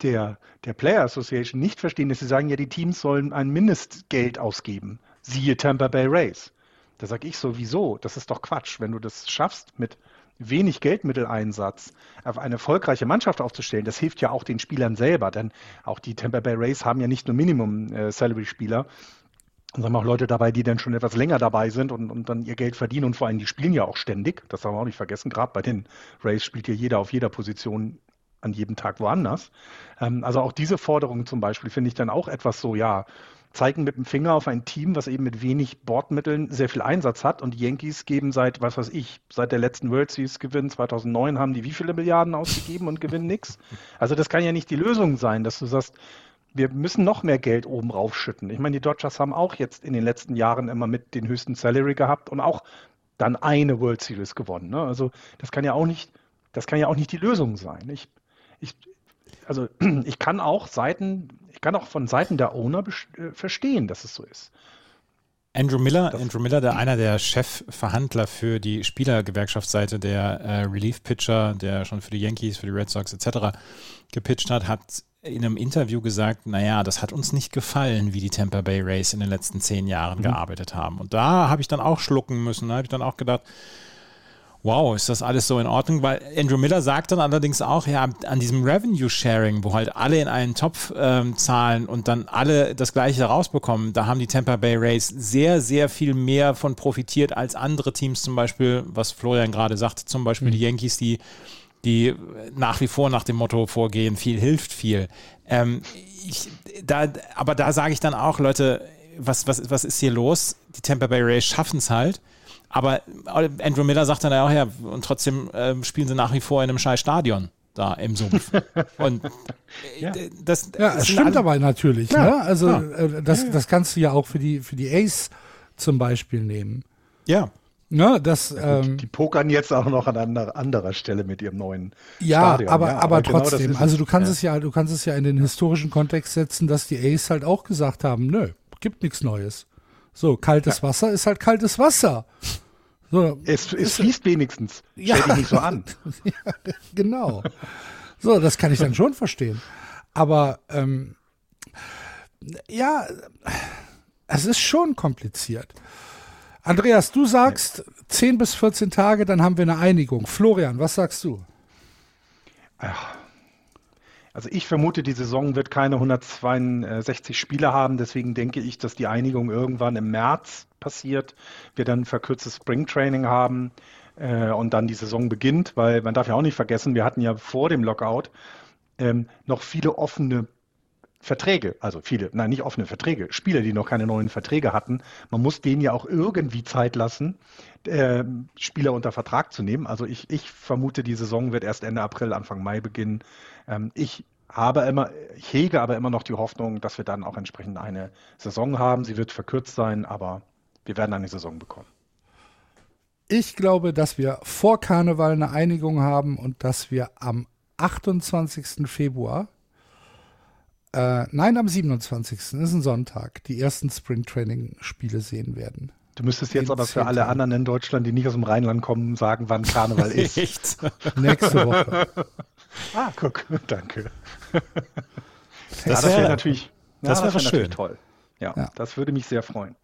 der, der Player Association nicht verstehen, dass sie sagen, ja, die Teams sollen ein Mindestgeld ausgeben. Siehe Tampa Bay Rays. Da sage ich so, wieso? Das ist doch Quatsch. Wenn du das schaffst, mit wenig Geldmitteleinsatz auf eine erfolgreiche Mannschaft aufzustellen, das hilft ja auch den Spielern selber, denn auch die Tampa Bay Rays haben ja nicht nur Minimum-Salary-Spieler, haben auch Leute dabei, die dann schon etwas länger dabei sind und, und dann ihr Geld verdienen und vor allem die spielen ja auch ständig. Das haben wir auch nicht vergessen. Gerade bei den Rays spielt ja jeder auf jeder Position an jedem Tag woanders. Ähm, also auch diese Forderung zum Beispiel finde ich dann auch etwas so, ja, zeigen mit dem Finger auf ein Team, was eben mit wenig Bordmitteln sehr viel Einsatz hat. Und die Yankees geben seit, was weiß ich, seit der letzten World Series Gewinn 2009 haben die wie viele Milliarden ausgegeben und gewinnen nichts. Also das kann ja nicht die Lösung sein, dass du sagst, wir müssen noch mehr Geld oben raufschütten. Ich meine, die Dodgers haben auch jetzt in den letzten Jahren immer mit den höchsten Salary gehabt und auch dann eine World Series gewonnen. Ne? Also das kann ja auch nicht, das kann ja auch nicht die Lösung sein. Ich, ich, also ich kann auch Seiten, ich kann auch von Seiten der Owner äh, verstehen, dass es so ist. Andrew Miller, Andrew Miller, der einer der Chefverhandler für die Spielergewerkschaftsseite der äh, Relief Pitcher, der schon für die Yankees, für die Red Sox etc. gepitcht hat, hat in einem Interview gesagt, naja, das hat uns nicht gefallen, wie die Tampa Bay Rays in den letzten zehn Jahren mhm. gearbeitet haben. Und da habe ich dann auch schlucken müssen. Da habe ich dann auch gedacht, wow, ist das alles so in Ordnung? Weil Andrew Miller sagt dann allerdings auch, ja, an diesem Revenue Sharing, wo halt alle in einen Topf ähm, zahlen und dann alle das Gleiche rausbekommen, da haben die Tampa Bay Rays sehr, sehr viel mehr von profitiert als andere Teams, zum Beispiel, was Florian gerade sagte, zum Beispiel mhm. die Yankees, die die nach wie vor nach dem Motto vorgehen, viel hilft viel. Ähm, ich, da, aber da sage ich dann auch, Leute, was, was, was ist hier los? Die Tampa Bay Rays schaffen es halt. Aber Andrew Miller sagt dann auch, ja, und trotzdem äh, spielen sie nach wie vor in einem scheiß Stadion da im Sumpf. Und ja. das, ja, es stimmt aber natürlich. Ja, ne? Also ja. Äh, das, das kannst du ja auch für die, für die Ace zum Beispiel nehmen. Ja. Ne, das, ja, ähm, die pokern jetzt auch noch an anderer, anderer Stelle mit ihrem neuen ja, Stadion. Aber, ja, aber, aber genau trotzdem, genau also du kannst ja. es ja, du kannst es ja in den historischen Kontext setzen, dass die Ace halt auch gesagt haben, nö, gibt nichts Neues. So, kaltes Wasser ist halt kaltes Wasser. So, es, es fließt wenigstens. Ja. Stell dich nicht so an. ja, genau. So, das kann ich dann schon verstehen. Aber ähm, ja, es ist schon kompliziert. Andreas, du sagst 10 bis 14 Tage, dann haben wir eine Einigung. Florian, was sagst du? Also ich vermute, die Saison wird keine 162 Spiele haben, deswegen denke ich, dass die Einigung irgendwann im März passiert. Wir dann verkürztes Springtraining haben äh, und dann die Saison beginnt, weil man darf ja auch nicht vergessen, wir hatten ja vor dem Lockout ähm, noch viele offene Verträge, also viele, nein, nicht offene Verträge, Spieler, die noch keine neuen Verträge hatten. Man muss denen ja auch irgendwie Zeit lassen, äh, Spieler unter Vertrag zu nehmen. Also ich, ich vermute, die Saison wird erst Ende April, Anfang Mai beginnen. Ähm, ich habe immer, ich hege aber immer noch die Hoffnung, dass wir dann auch entsprechend eine Saison haben. Sie wird verkürzt sein, aber wir werden eine Saison bekommen. Ich glaube, dass wir vor Karneval eine Einigung haben und dass wir am 28. Februar äh, nein, am 27. ist ein Sonntag, die ersten Springtraining-Spiele sehen werden. Du müsstest jetzt aber für alle anderen in Deutschland, die nicht aus dem Rheinland kommen, sagen, wann Karneval ist. Nächste Woche. ah, guck, danke. Das, ja, das wäre wär natürlich, das ja, wäre wär schön. toll. Ja, ja, das würde mich sehr freuen.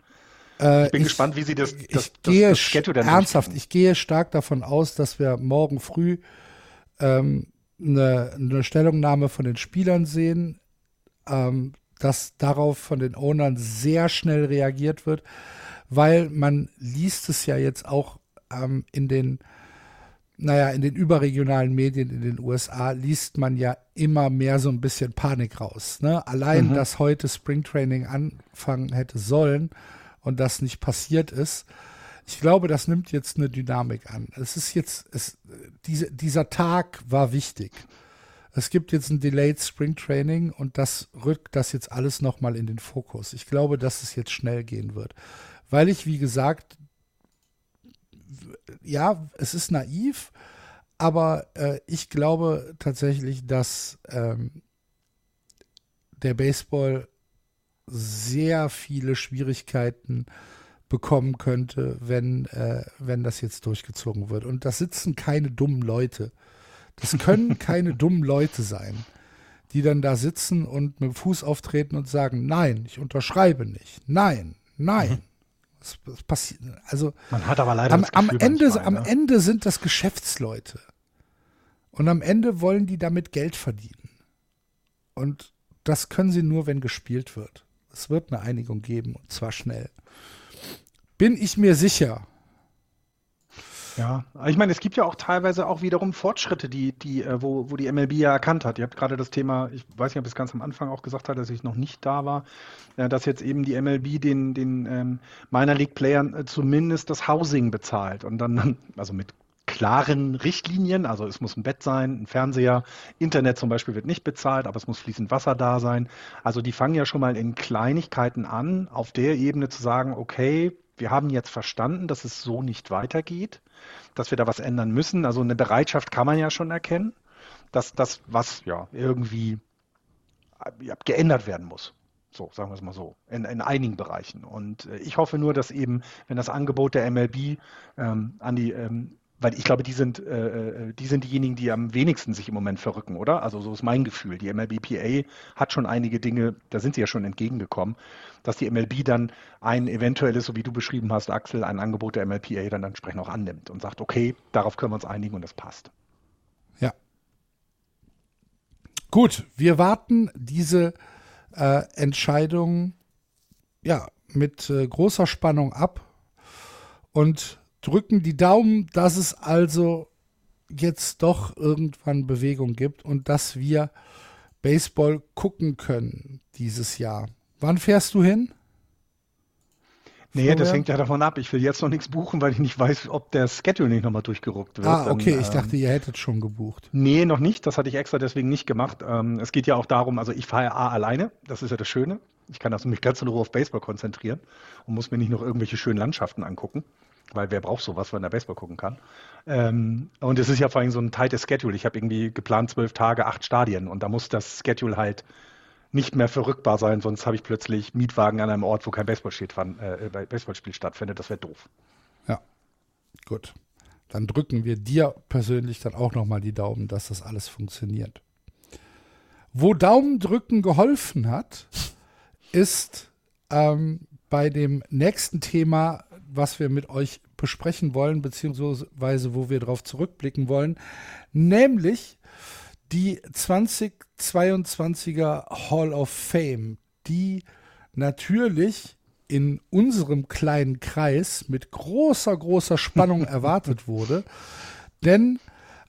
Äh, ich bin ich, gespannt, wie Sie das, das, ich das, gehe das Schedule Ernsthaft, ich gehe stark davon aus, dass wir morgen früh ähm, eine, eine Stellungnahme von den Spielern sehen, ähm, dass darauf von den Ownern sehr schnell reagiert wird, weil man liest es ja jetzt auch ähm, in den, naja, in den überregionalen Medien in den USA liest man ja immer mehr so ein bisschen Panik raus. Ne? Allein, mhm. dass heute Springtraining anfangen hätte sollen und das nicht passiert ist, ich glaube, das nimmt jetzt eine Dynamik an. Es ist jetzt, es, diese, dieser Tag war wichtig es gibt jetzt ein Delayed Spring Training und das rückt das jetzt alles nochmal in den Fokus. Ich glaube, dass es jetzt schnell gehen wird. Weil ich, wie gesagt, ja, es ist naiv, aber äh, ich glaube tatsächlich, dass ähm, der Baseball sehr viele Schwierigkeiten bekommen könnte, wenn, äh, wenn das jetzt durchgezogen wird. Und das sitzen keine dummen Leute. Das können keine dummen Leute sein, die dann da sitzen und mit dem Fuß auftreten und sagen, nein, ich unterschreibe nicht. Nein, nein. Das, das passiert. Also man hat aber leider am, am Ende, manchmal, am ne? Ende sind das Geschäftsleute. Und am Ende wollen die damit Geld verdienen. Und das können sie nur, wenn gespielt wird. Es wird eine Einigung geben und zwar schnell. Bin ich mir sicher, ja, ich meine, es gibt ja auch teilweise auch wiederum Fortschritte, die, die, äh, wo, wo die MLB ja erkannt hat. Ihr habt gerade das Thema, ich weiß nicht, ob es ganz am Anfang auch gesagt hat, dass ich noch nicht da war, äh, dass jetzt eben die MLB den, den ähm, Minor League Playern äh, zumindest das Housing bezahlt und dann, also mit klaren Richtlinien, also es muss ein Bett sein, ein Fernseher, Internet zum Beispiel wird nicht bezahlt, aber es muss fließend Wasser da sein. Also die fangen ja schon mal in Kleinigkeiten an, auf der Ebene zu sagen, okay, wir haben jetzt verstanden, dass es so nicht weitergeht, dass wir da was ändern müssen. Also eine Bereitschaft kann man ja schon erkennen, dass das, was ja irgendwie ja, geändert werden muss. So, sagen wir es mal so, in, in einigen Bereichen. Und äh, ich hoffe nur, dass eben, wenn das Angebot der MLB ähm, an die ähm, weil ich glaube, die sind, äh, äh, die sind diejenigen, die am wenigsten sich im Moment verrücken, oder? Also so ist mein Gefühl. Die MLBPA hat schon einige Dinge, da sind sie ja schon entgegengekommen, dass die MLB dann ein eventuelles, so wie du beschrieben hast, Axel, ein Angebot der MLPA dann entsprechend auch annimmt und sagt, okay, darauf können wir uns einigen und das passt. Ja. Gut, wir warten diese äh, Entscheidung ja mit äh, großer Spannung ab und drücken die Daumen, dass es also jetzt doch irgendwann Bewegung gibt und dass wir Baseball gucken können dieses Jahr. Wann fährst du hin? Nee, das hängt ja davon ab. Ich will jetzt noch nichts buchen, weil ich nicht weiß, ob der Schedule nicht nochmal durchgerückt wird. Ah, okay. Dann, ich dachte, ihr hättet schon gebucht. Nee, noch nicht. Das hatte ich extra deswegen nicht gemacht. Ähm, es geht ja auch darum, also ich fahre ja A alleine. Das ist ja das Schöne. Ich kann also mich ganz in Ruhe auf Baseball konzentrieren und muss mir nicht noch irgendwelche schönen Landschaften angucken weil wer braucht sowas, wenn er Baseball gucken kann. Ähm, und es ist ja vor allem so ein tightes Schedule. Ich habe irgendwie geplant zwölf Tage, acht Stadien und da muss das Schedule halt nicht mehr verrückbar sein, sonst habe ich plötzlich Mietwagen an einem Ort, wo kein Baseballspiel, äh, Baseballspiel stattfindet. Das wäre doof. Ja, gut. Dann drücken wir dir persönlich dann auch nochmal die Daumen, dass das alles funktioniert. Wo Daumendrücken geholfen hat, ist ähm, bei dem nächsten Thema was wir mit euch besprechen wollen, beziehungsweise wo wir darauf zurückblicken wollen, nämlich die 2022er Hall of Fame, die natürlich in unserem kleinen Kreis mit großer, großer Spannung erwartet wurde. Denn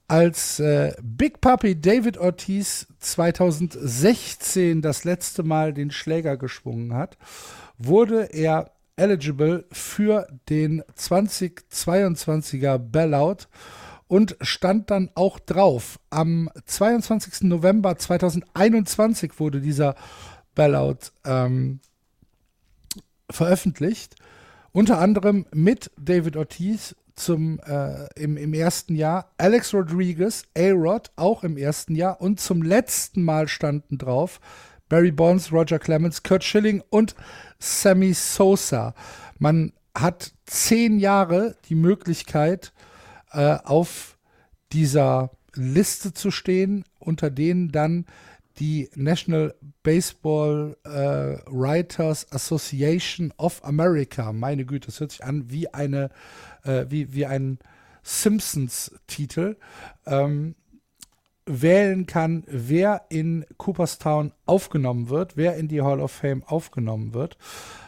als äh, Big Puppy David Ortiz 2016 das letzte Mal den Schläger geschwungen hat, wurde er eligible für den 2022er Bellout und stand dann auch drauf. Am 22. November 2021 wurde dieser Bellout ähm, veröffentlicht. Unter anderem mit David Ortiz zum, äh, im, im ersten Jahr, Alex Rodriguez, A-Rod auch im ersten Jahr und zum letzten Mal standen drauf Barry Bonds, Roger Clemens, Kurt Schilling und Sammy Sosa. Man hat zehn Jahre die Möglichkeit, äh, auf dieser Liste zu stehen, unter denen dann die National Baseball äh, Writers Association of America, meine Güte, das hört sich an wie eine, äh, wie, wie ein Simpsons-Titel, ähm, wählen kann, wer in Cooperstown aufgenommen wird, wer in die Hall of Fame aufgenommen wird.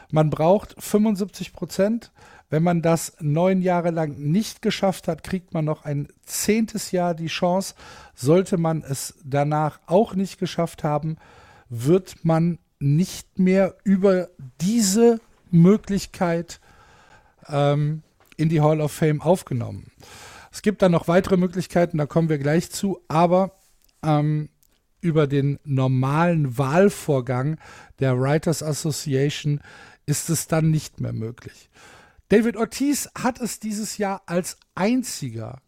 Man braucht 75 Prozent. Wenn man das neun Jahre lang nicht geschafft hat, kriegt man noch ein zehntes Jahr die Chance. Sollte man es danach auch nicht geschafft haben, wird man nicht mehr über diese Möglichkeit ähm, in die Hall of Fame aufgenommen. Es gibt dann noch weitere Möglichkeiten, da kommen wir gleich zu, aber ähm, über den normalen Wahlvorgang der Writers Association ist es dann nicht mehr möglich. David Ortiz hat es dieses Jahr als einziger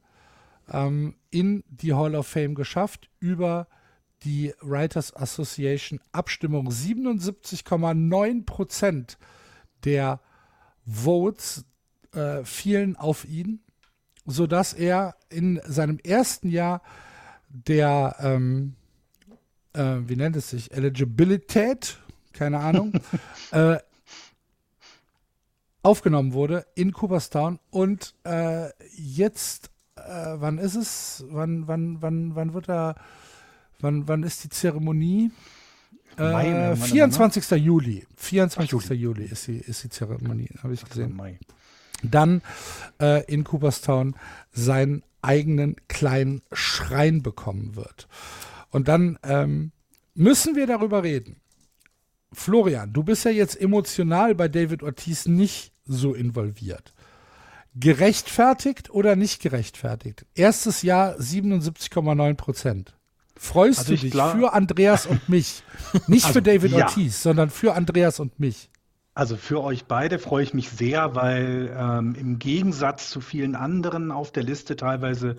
ähm, in die Hall of Fame geschafft über die Writers Association Abstimmung. 77,9 Prozent der Votes äh, fielen auf ihn, sodass er in seinem ersten Jahr der, ähm, äh, wie nennt es sich, Eligibilität, keine Ahnung, äh, aufgenommen wurde in Cooperstown und äh, jetzt, äh, wann ist es? Wann, wann, wann, wann wird er, wann, wann ist die Zeremonie? Mai, äh, 24. Ne? Juli. 24. Ach, Juli ist die, ist die Zeremonie, habe ich gesehen. Mai. Dann äh, in Cooperstown seinen eigenen kleinen Schrein bekommen wird. Und dann ähm, müssen wir darüber reden. Florian, du bist ja jetzt emotional bei David Ortiz nicht so involviert. Gerechtfertigt oder nicht gerechtfertigt? Erstes Jahr 77,9 Prozent. Freust also du dich für Andreas und mich? Nicht also, für David ja. Ortiz, sondern für Andreas und mich. Also für euch beide freue ich mich sehr, weil ähm, im Gegensatz zu vielen anderen auf der Liste teilweise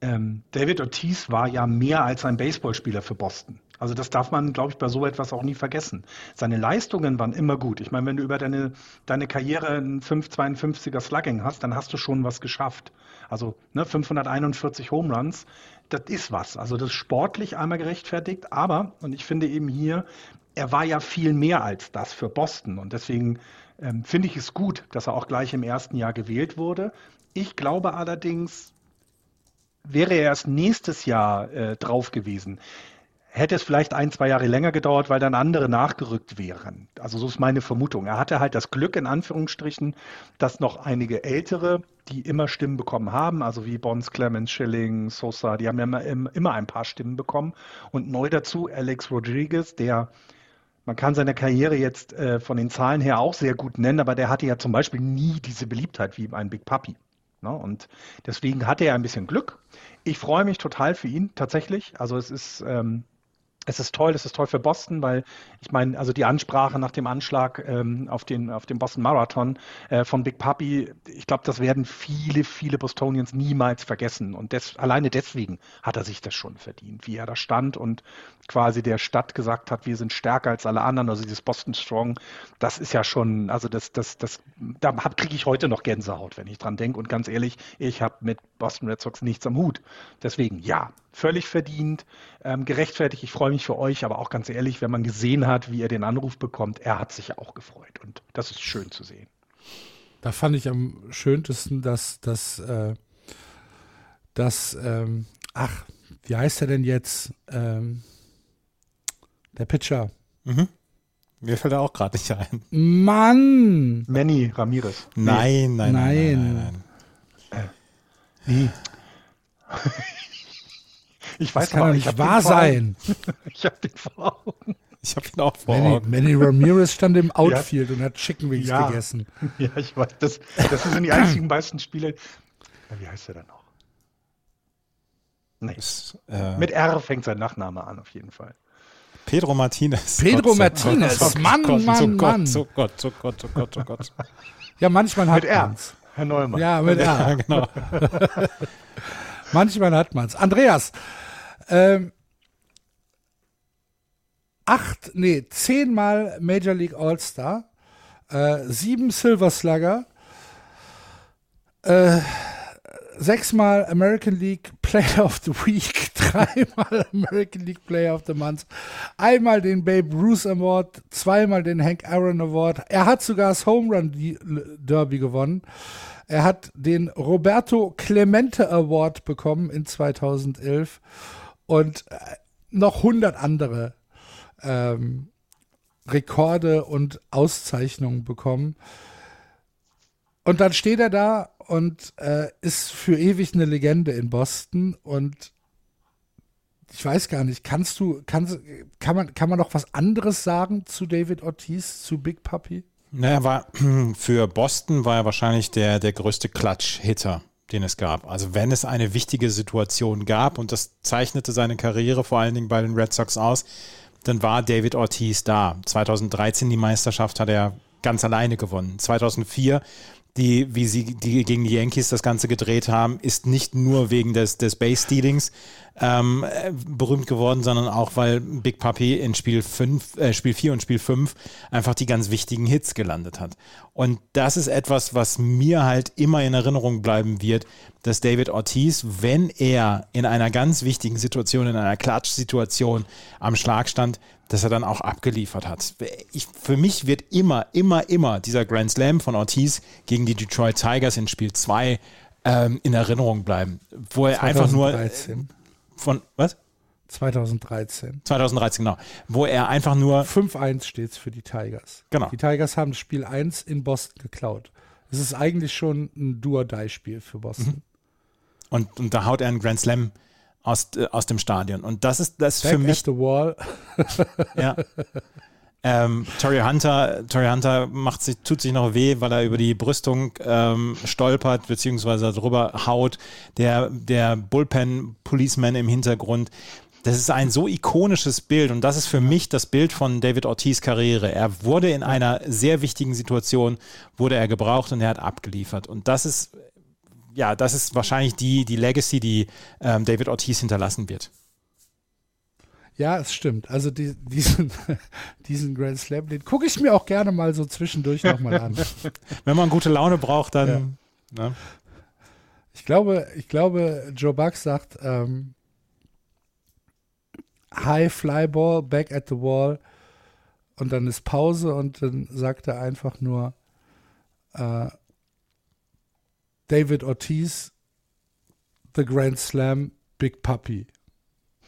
ähm, David Ortiz war ja mehr als ein Baseballspieler für Boston. Also das darf man, glaube ich, bei so etwas auch nie vergessen. Seine Leistungen waren immer gut. Ich meine, wenn du über deine, deine Karriere einen 5,52er Slugging hast, dann hast du schon was geschafft. Also ne, 541 Home Runs, das ist was. Also das ist sportlich einmal gerechtfertigt, aber, und ich finde eben hier, er war ja viel mehr als das für Boston. Und deswegen ähm, finde ich es gut, dass er auch gleich im ersten Jahr gewählt wurde. Ich glaube allerdings, wäre er erst nächstes Jahr äh, drauf gewesen, hätte es vielleicht ein, zwei Jahre länger gedauert, weil dann andere nachgerückt wären. Also so ist meine Vermutung. Er hatte halt das Glück, in Anführungsstrichen, dass noch einige Ältere, die immer Stimmen bekommen haben, also wie Bonds, Clemens, Schilling, Sosa, die haben ja immer, immer ein paar Stimmen bekommen. Und neu dazu Alex Rodriguez, der man kann seine Karriere jetzt äh, von den Zahlen her auch sehr gut nennen, aber der hatte ja zum Beispiel nie diese Beliebtheit wie ein Big Puppy. Ne? Und deswegen hatte er ein bisschen Glück. Ich freue mich total für ihn tatsächlich. Also es ist ähm, es ist toll, es ist toll für Boston, weil ich meine, also die Ansprache nach dem Anschlag ähm, auf, den, auf den Boston Marathon äh, von Big Papi, ich glaube, das werden viele, viele Bostonians niemals vergessen. Und des, alleine deswegen hat er sich das schon verdient, wie er da stand und quasi der Stadt gesagt hat, wir sind stärker als alle anderen, also dieses Boston Strong, das ist ja schon, also das, das, das, da kriege ich heute noch Gänsehaut, wenn ich dran denke. Und ganz ehrlich, ich habe mit Boston Red Sox nichts am Hut. Deswegen ja, völlig verdient, ähm, gerechtfertigt. Ich freue mich für euch, aber auch ganz ehrlich, wenn man gesehen hat, wie er den Anruf bekommt, er hat sich auch gefreut und das ist schön zu sehen. Da fand ich am schönsten, dass, dass, äh, dass ähm, ach, wie heißt er denn jetzt? Ähm, der Pitcher. Mhm. Mir fällt er auch gerade nicht ein. Mann! Manny Ramirez. Nein, nein, nein. nein, nein, nein. Wie? ich weiß das kann doch nicht wahr sein. ich habe den vor Augen. Ich habe ihn auch vor Manny, Augen. Manny Ramirez stand im Outfield ja. und hat Chicken Wings ja. gegessen. Ja, ich weiß. Das, das sind die einzigen meisten Spiele. Wie heißt er dann noch? Nee. Das, äh, Mit R fängt sein Nachname an, auf jeden Fall. Pedro Martinez. Pedro Gott, Martinez. Gott, Mann, Gott, Mann, Mann. Oh Gott, oh Gott, oh Gott, oh Gott. Ja, manchmal hat Mit R. Herr Neumann. Ja, mit R. Ja, genau. manchmal hat man es. Andreas, ähm, acht, nee, zehnmal Major League All-Star, äh, sieben Silver Slugger, äh, sechsmal American League Player of the Week, dreimal American League Player of the Month, einmal den Babe Ruth Award, zweimal den Hank Aaron Award. Er hat sogar das Home Run Derby gewonnen. Er hat den Roberto Clemente Award bekommen in 2011 und äh, noch 100 andere ähm, Rekorde und Auszeichnungen bekommen. Und dann steht er da und äh, ist für ewig eine Legende in Boston und ich weiß gar nicht, kannst du, kannst, kann man, kann man noch was anderes sagen zu David Ortiz, zu Big Puppy? Naja, war, für Boston war er wahrscheinlich der, der größte Klatsch-Hitter, den es gab. Also wenn es eine wichtige Situation gab, und das zeichnete seine Karriere vor allen Dingen bei den Red Sox aus, dann war David Ortiz da. 2013 die Meisterschaft hat er ganz alleine gewonnen. 2004 die, wie sie die gegen die Yankees das Ganze gedreht haben, ist nicht nur wegen des, des Base-Stealings ähm, berühmt geworden, sondern auch, weil Big Puppy in Spiel 5, äh, Spiel 4 und Spiel 5 einfach die ganz wichtigen Hits gelandet hat. Und das ist etwas, was mir halt immer in Erinnerung bleiben wird, dass David Ortiz, wenn er in einer ganz wichtigen Situation, in einer Klatschsituation am Schlag stand, dass er dann auch abgeliefert hat. Ich, für mich wird immer, immer, immer dieser Grand Slam von Ortiz gegen die Detroit Tigers in Spiel 2 ähm, in Erinnerung bleiben, wo er 2013. einfach nur von was? 2013. 2013, genau. Wo er einfach nur. 5-1 steht für die Tigers. Genau. Die Tigers haben Spiel 1 in Boston geklaut. Es ist eigentlich schon ein Do-or-Die-Spiel für Boston. Mhm. Und, und da haut er einen Grand Slam aus, äh, aus dem Stadion. Und das ist das Back für mich. At the wall. ja. Ähm, Torrey Hunter, Torrey Hunter macht sich, tut sich noch weh, weil er über die Brüstung ähm, stolpert, beziehungsweise drüber haut. Der, der Bullpen-Policeman im Hintergrund. Das ist ein so ikonisches Bild und das ist für mich das Bild von David Ortiz Karriere. Er wurde in einer sehr wichtigen Situation, wurde er gebraucht und er hat abgeliefert. Und das ist, ja, das ist wahrscheinlich die, die Legacy, die ähm, David Ortiz hinterlassen wird. Ja, es stimmt. Also die, diesen, diesen Grand Slam, den gucke ich mir auch gerne mal so zwischendurch nochmal an. Wenn man gute Laune braucht, dann. Ja. Ne? Ich glaube, ich glaube, Joe Buck sagt ähm, High Fly Ball, back at the wall und dann ist Pause und dann sagt er einfach nur äh, David Ortiz, The Grand Slam, Big Puppy.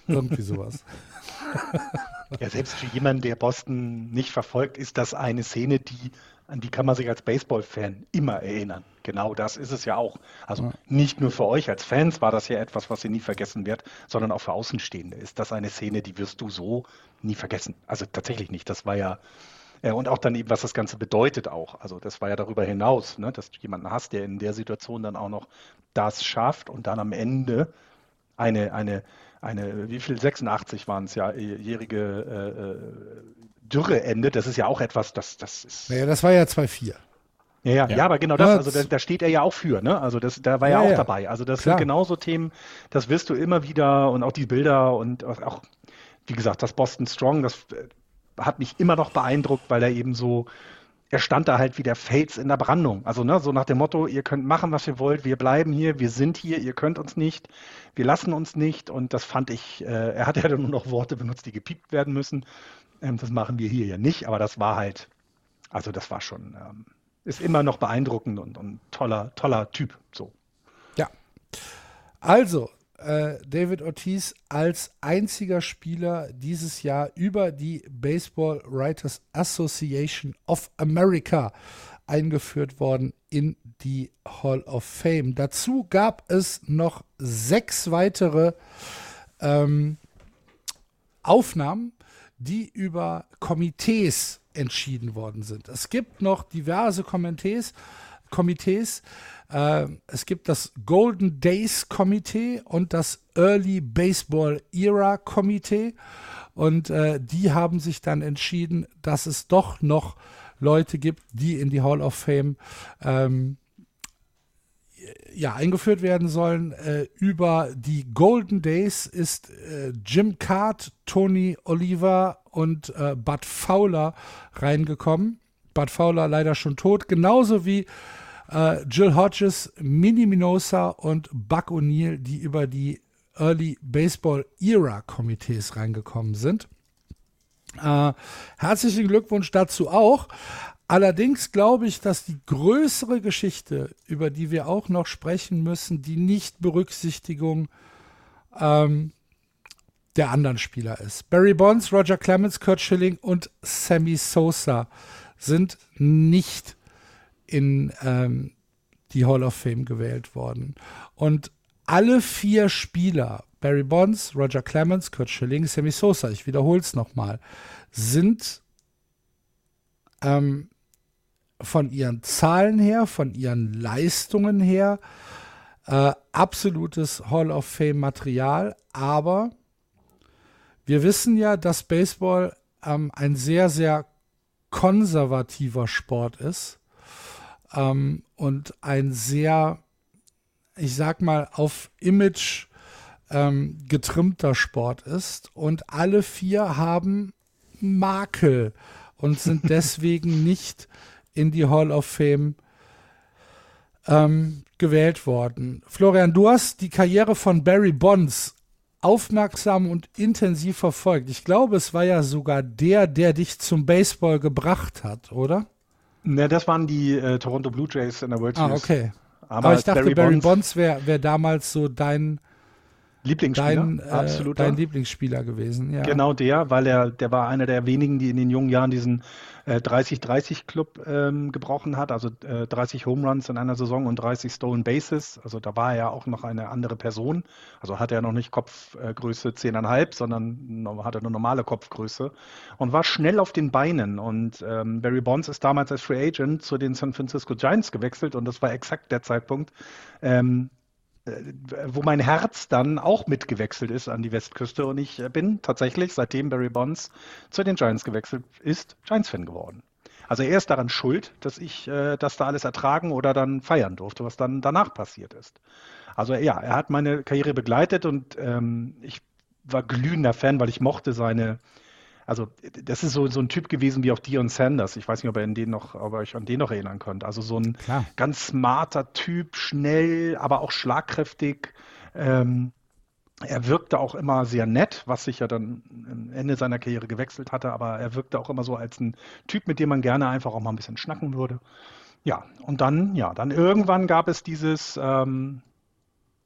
Irgendwie sowas. Ja, selbst für jemanden, der Boston nicht verfolgt, ist das eine Szene, die, an die kann man sich als Baseball-Fan immer erinnern. Genau das ist es ja auch. Also ja. nicht nur für euch als Fans war das ja etwas, was ihr nie vergessen wird, sondern auch für Außenstehende ist das eine Szene, die wirst du so nie vergessen. Also tatsächlich nicht. Das war ja, und auch dann eben, was das Ganze bedeutet auch. Also das war ja darüber hinaus, ne, dass du jemanden hast, der in der Situation dann auch noch das schafft und dann am Ende eine, eine, eine, wie viel, 86 waren es ja, jährige äh, äh, Dürreende, das ist ja auch etwas, das, das ist. Naja, das war ja 2-4. Ja, ja, ja, ja, aber genau das, also da, da, steht er ja auch für, ne? Also das, da war ja, er auch ja. dabei. Also das Klar. sind genauso Themen, das wirst du immer wieder und auch die Bilder und auch, wie gesagt, das Boston Strong, das äh, hat mich immer noch beeindruckt, weil er eben so, er stand da halt wie der Fates in der Brandung. Also ne, so nach dem Motto, ihr könnt machen, was ihr wollt, wir bleiben hier, wir sind hier, ihr könnt uns nicht, wir lassen uns nicht. Und das fand ich, äh, er hat ja nur noch Worte benutzt, die gepiept werden müssen. Ähm, das machen wir hier ja nicht, aber das war halt, also das war schon, ähm, ist immer noch beeindruckend und, und toller, toller Typ. So. Ja. Also, äh, David Ortiz als einziger Spieler dieses Jahr über die Baseball Writers Association of America eingeführt worden in die Hall of Fame. Dazu gab es noch sechs weitere ähm, Aufnahmen, die über Komitees entschieden worden sind. Es gibt noch diverse Komitees. Komitees. Äh, es gibt das Golden Days Komitee und das Early Baseball Era Komitee. Und äh, die haben sich dann entschieden, dass es doch noch Leute gibt, die in die Hall of Fame ähm, ja, eingeführt werden sollen. Äh, über die Golden Days ist äh, Jim Card, Tony Oliver und äh, Bud Fowler reingekommen. Bud Fowler leider schon tot, genauso wie äh, Jill Hodges, Minnie Minosa und Buck O'Neill, die über die Early Baseball Era Komitees reingekommen sind. Äh, herzlichen Glückwunsch dazu auch. Allerdings glaube ich, dass die größere Geschichte, über die wir auch noch sprechen müssen, die Nichtberücksichtigung ähm, der anderen Spieler ist. Barry Bonds, Roger Clemens, Kurt Schilling und Sammy Sosa sind nicht in ähm, die Hall of Fame gewählt worden. Und alle vier Spieler, Barry Bonds, Roger Clemens, Kurt Schilling, Sammy Sosa, ich wiederhole es nochmal, sind ähm, von ihren Zahlen her, von ihren Leistungen her, äh, absolutes Hall of Fame Material. Aber wir wissen ja, dass Baseball ähm, ein sehr, sehr konservativer Sport ist ähm, und ein sehr, ich sag mal, auf Image ähm, getrimmter Sport ist. Und alle vier haben Makel und sind deswegen nicht in die Hall of Fame ähm, gewählt worden. Florian, du hast die Karriere von Barry Bonds aufmerksam und intensiv verfolgt. Ich glaube, es war ja sogar der, der dich zum Baseball gebracht hat, oder? Ne, das waren die äh, Toronto Blue Jays in der World Series. Ah, okay. Aber, Aber ich dachte, Barry, Barry Bonds, Bonds wäre wär damals so dein Lieblingsspieler, dein, äh, absoluter. dein Lieblingsspieler gewesen. Ja. Genau der, weil er, der war einer der wenigen, die in den jungen Jahren diesen äh, 30-30-Club ähm, gebrochen hat, also äh, 30 Home Runs in einer Saison und 30 Stolen Bases. Also da war er ja auch noch eine andere Person. Also hatte er noch nicht Kopfgröße 10,5, sondern hatte eine normale Kopfgröße und war schnell auf den Beinen. Und ähm, Barry Bonds ist damals als Free Agent zu den San Francisco Giants gewechselt und das war exakt der Zeitpunkt, ähm, äh, wo mein Herz dann auch mitgewechselt ist an die Westküste und ich bin tatsächlich, seitdem Barry Bonds zu den Giants gewechselt ist, Giants-Fan geworden. Also er ist daran schuld, dass ich äh, das da alles ertragen oder dann feiern durfte, was dann danach passiert ist. Also ja, er hat meine Karriere begleitet und ähm, ich war glühender Fan, weil ich mochte seine also das ist so, so ein Typ gewesen wie auch Dion Sanders. Ich weiß nicht, ob ihr, in den noch, ob ihr euch an den noch erinnern könnt. Also so ein Klar. ganz smarter Typ, schnell, aber auch schlagkräftig. Ähm, er wirkte auch immer sehr nett, was sich ja dann am Ende seiner Karriere gewechselt hatte, aber er wirkte auch immer so als ein Typ, mit dem man gerne einfach auch mal ein bisschen schnacken würde. Ja, und dann, ja, dann irgendwann gab es dieses, ähm,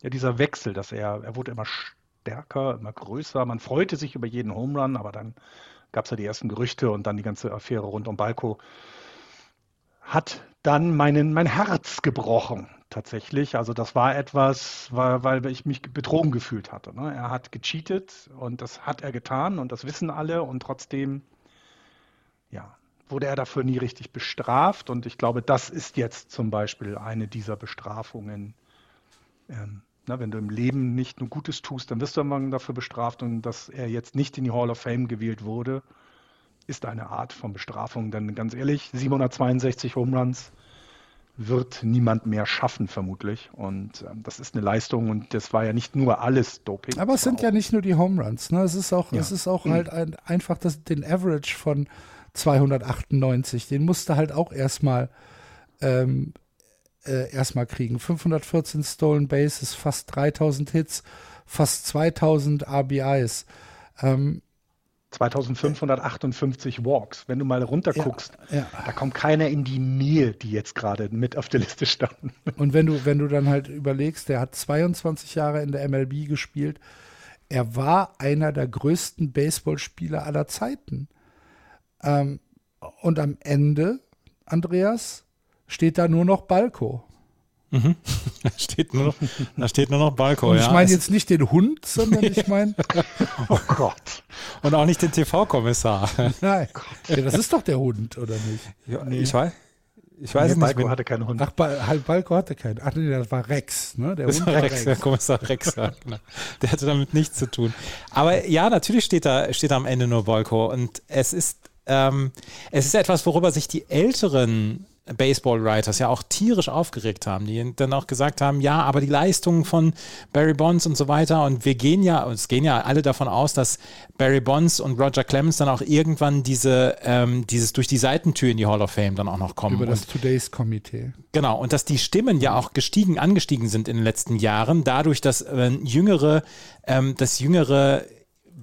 ja, dieser Wechsel, dass er, er wurde immer stärker, immer größer. Man freute sich über jeden Home Run, aber dann gab es ja die ersten Gerüchte und dann die ganze Affäre rund um Balko, hat dann meinen, mein Herz gebrochen tatsächlich. Also das war etwas, weil, weil ich mich betrogen gefühlt hatte. Ne? Er hat gecheatet und das hat er getan und das wissen alle und trotzdem, ja, wurde er dafür nie richtig bestraft und ich glaube, das ist jetzt zum Beispiel eine dieser Bestrafungen. Ähm, na, wenn du im Leben nicht nur Gutes tust, dann wirst du irgendwann dafür bestraft und dass er jetzt nicht in die Hall of Fame gewählt wurde, ist eine Art von Bestrafung. Denn ganz ehrlich, 762 Home Runs wird niemand mehr schaffen, vermutlich. Und äh, das ist eine Leistung und das war ja nicht nur alles Doping. Aber es sind ja nicht nur die Home Runs. Ne? Es ist auch, ja. es ist auch mhm. halt ein, einfach das, den Average von 298. Den musste halt auch erstmal ähm, äh, erstmal kriegen. 514 Stolen Bases, fast 3000 Hits, fast 2000 RBIs. Ähm, 2558 Walks. Wenn du mal runterguckst, Ja, ja. da kommt keiner in die Nähe, die jetzt gerade mit auf der Liste standen. Und wenn du, wenn du dann halt überlegst, der hat 22 Jahre in der MLB gespielt. Er war einer der größten Baseballspieler aller Zeiten. Ähm, und am Ende, Andreas, steht da nur noch Balko. Da steht nur noch, da steht nur noch Balko. Und ich ja. meine jetzt nicht den Hund, sondern ich meine, Oh Gott. und auch nicht den TV-Kommissar. nein, ja, das ist doch der Hund, oder nicht? Ja, Ich weiß, ich weiß es Nee, nicht. Balko hatte keinen Hund. Ach, Bal halt Balko hatte keinen. Ach nee, das war Rex, ne? Der Das Hund war Rex, Rex. der Kommissar Rex, ja, genau. Der hatte damit nichts zu tun. Aber ja, natürlich steht da, steht da am Ende nur Bolko. Und es ist, ähm, es ist etwas, worüber sich die älteren Baseball-Writers ja auch tierisch aufgeregt haben, die dann auch gesagt haben, ja, aber die Leistungen von Barry Bonds und so weiter und wir gehen ja, es gehen ja alle davon aus, dass Barry Bonds und Roger Clemens dann auch irgendwann diese, ähm, dieses durch die Seitentür in die Hall of Fame dann auch noch kommen. Über das Today's Komitee. Genau, und dass die Stimmen ja auch gestiegen, angestiegen sind in den letzten Jahren, dadurch, dass äh, jüngere, ähm, dass jüngere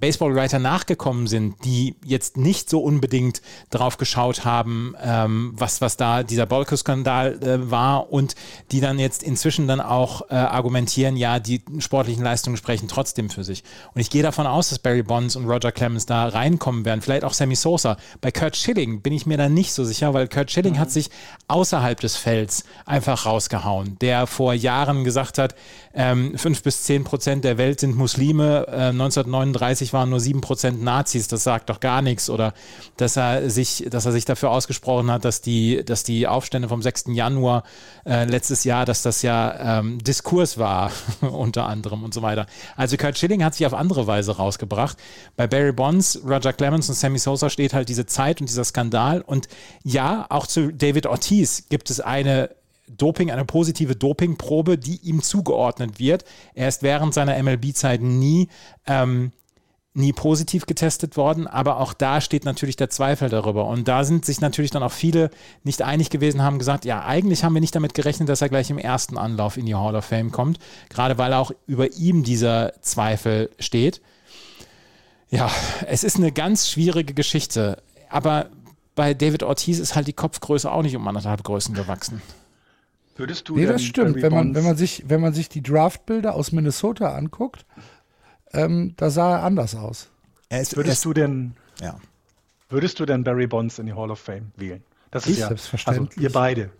Baseballwriter nachgekommen sind, die jetzt nicht so unbedingt drauf geschaut haben, ähm, was, was da dieser Bolko-Skandal äh, war und die dann jetzt inzwischen dann auch äh, argumentieren, ja, die sportlichen Leistungen sprechen trotzdem für sich. Und ich gehe davon aus, dass Barry Bonds und Roger Clemens da reinkommen werden, vielleicht auch Sammy Sosa. Bei Kurt Schilling bin ich mir da nicht so sicher, weil Kurt Schilling hat sich außerhalb des Felds einfach rausgehauen, der vor Jahren gesagt hat, ähm, 5 bis 10 Prozent der Welt sind Muslime, äh, 1939 waren nur 7 Prozent Nazis, das sagt doch gar nichts. Oder dass er sich, dass er sich dafür ausgesprochen hat, dass die, dass die Aufstände vom 6. Januar äh, letztes Jahr, dass das ja ähm, Diskurs war, unter anderem und so weiter. Also Kurt Schilling hat sich auf andere Weise rausgebracht. Bei Barry Bonds, Roger Clemens und Sammy Sosa steht halt diese Zeit und dieser Skandal. Und ja, auch zu David Ortiz gibt es eine Doping, eine positive Dopingprobe, die ihm zugeordnet wird. Er ist während seiner MLB-Zeit nie, ähm, nie positiv getestet worden, aber auch da steht natürlich der Zweifel darüber. Und da sind sich natürlich dann auch viele nicht einig gewesen, haben gesagt, ja, eigentlich haben wir nicht damit gerechnet, dass er gleich im ersten Anlauf in die Hall of Fame kommt, gerade weil auch über ihm dieser Zweifel steht. Ja, es ist eine ganz schwierige Geschichte, aber bei David Ortiz ist halt die Kopfgröße auch nicht um anderthalb Größen gewachsen. Würdest du Nee, das stimmt. Wenn man, wenn, man sich, wenn man sich die Draftbilder aus Minnesota anguckt, ähm, da sah er anders aus. Er ist, würdest du denn ja. würdest du denn Barry Bonds in die Hall of Fame wählen? Das Ich? ist ja Selbstverständlich. Also ihr beide.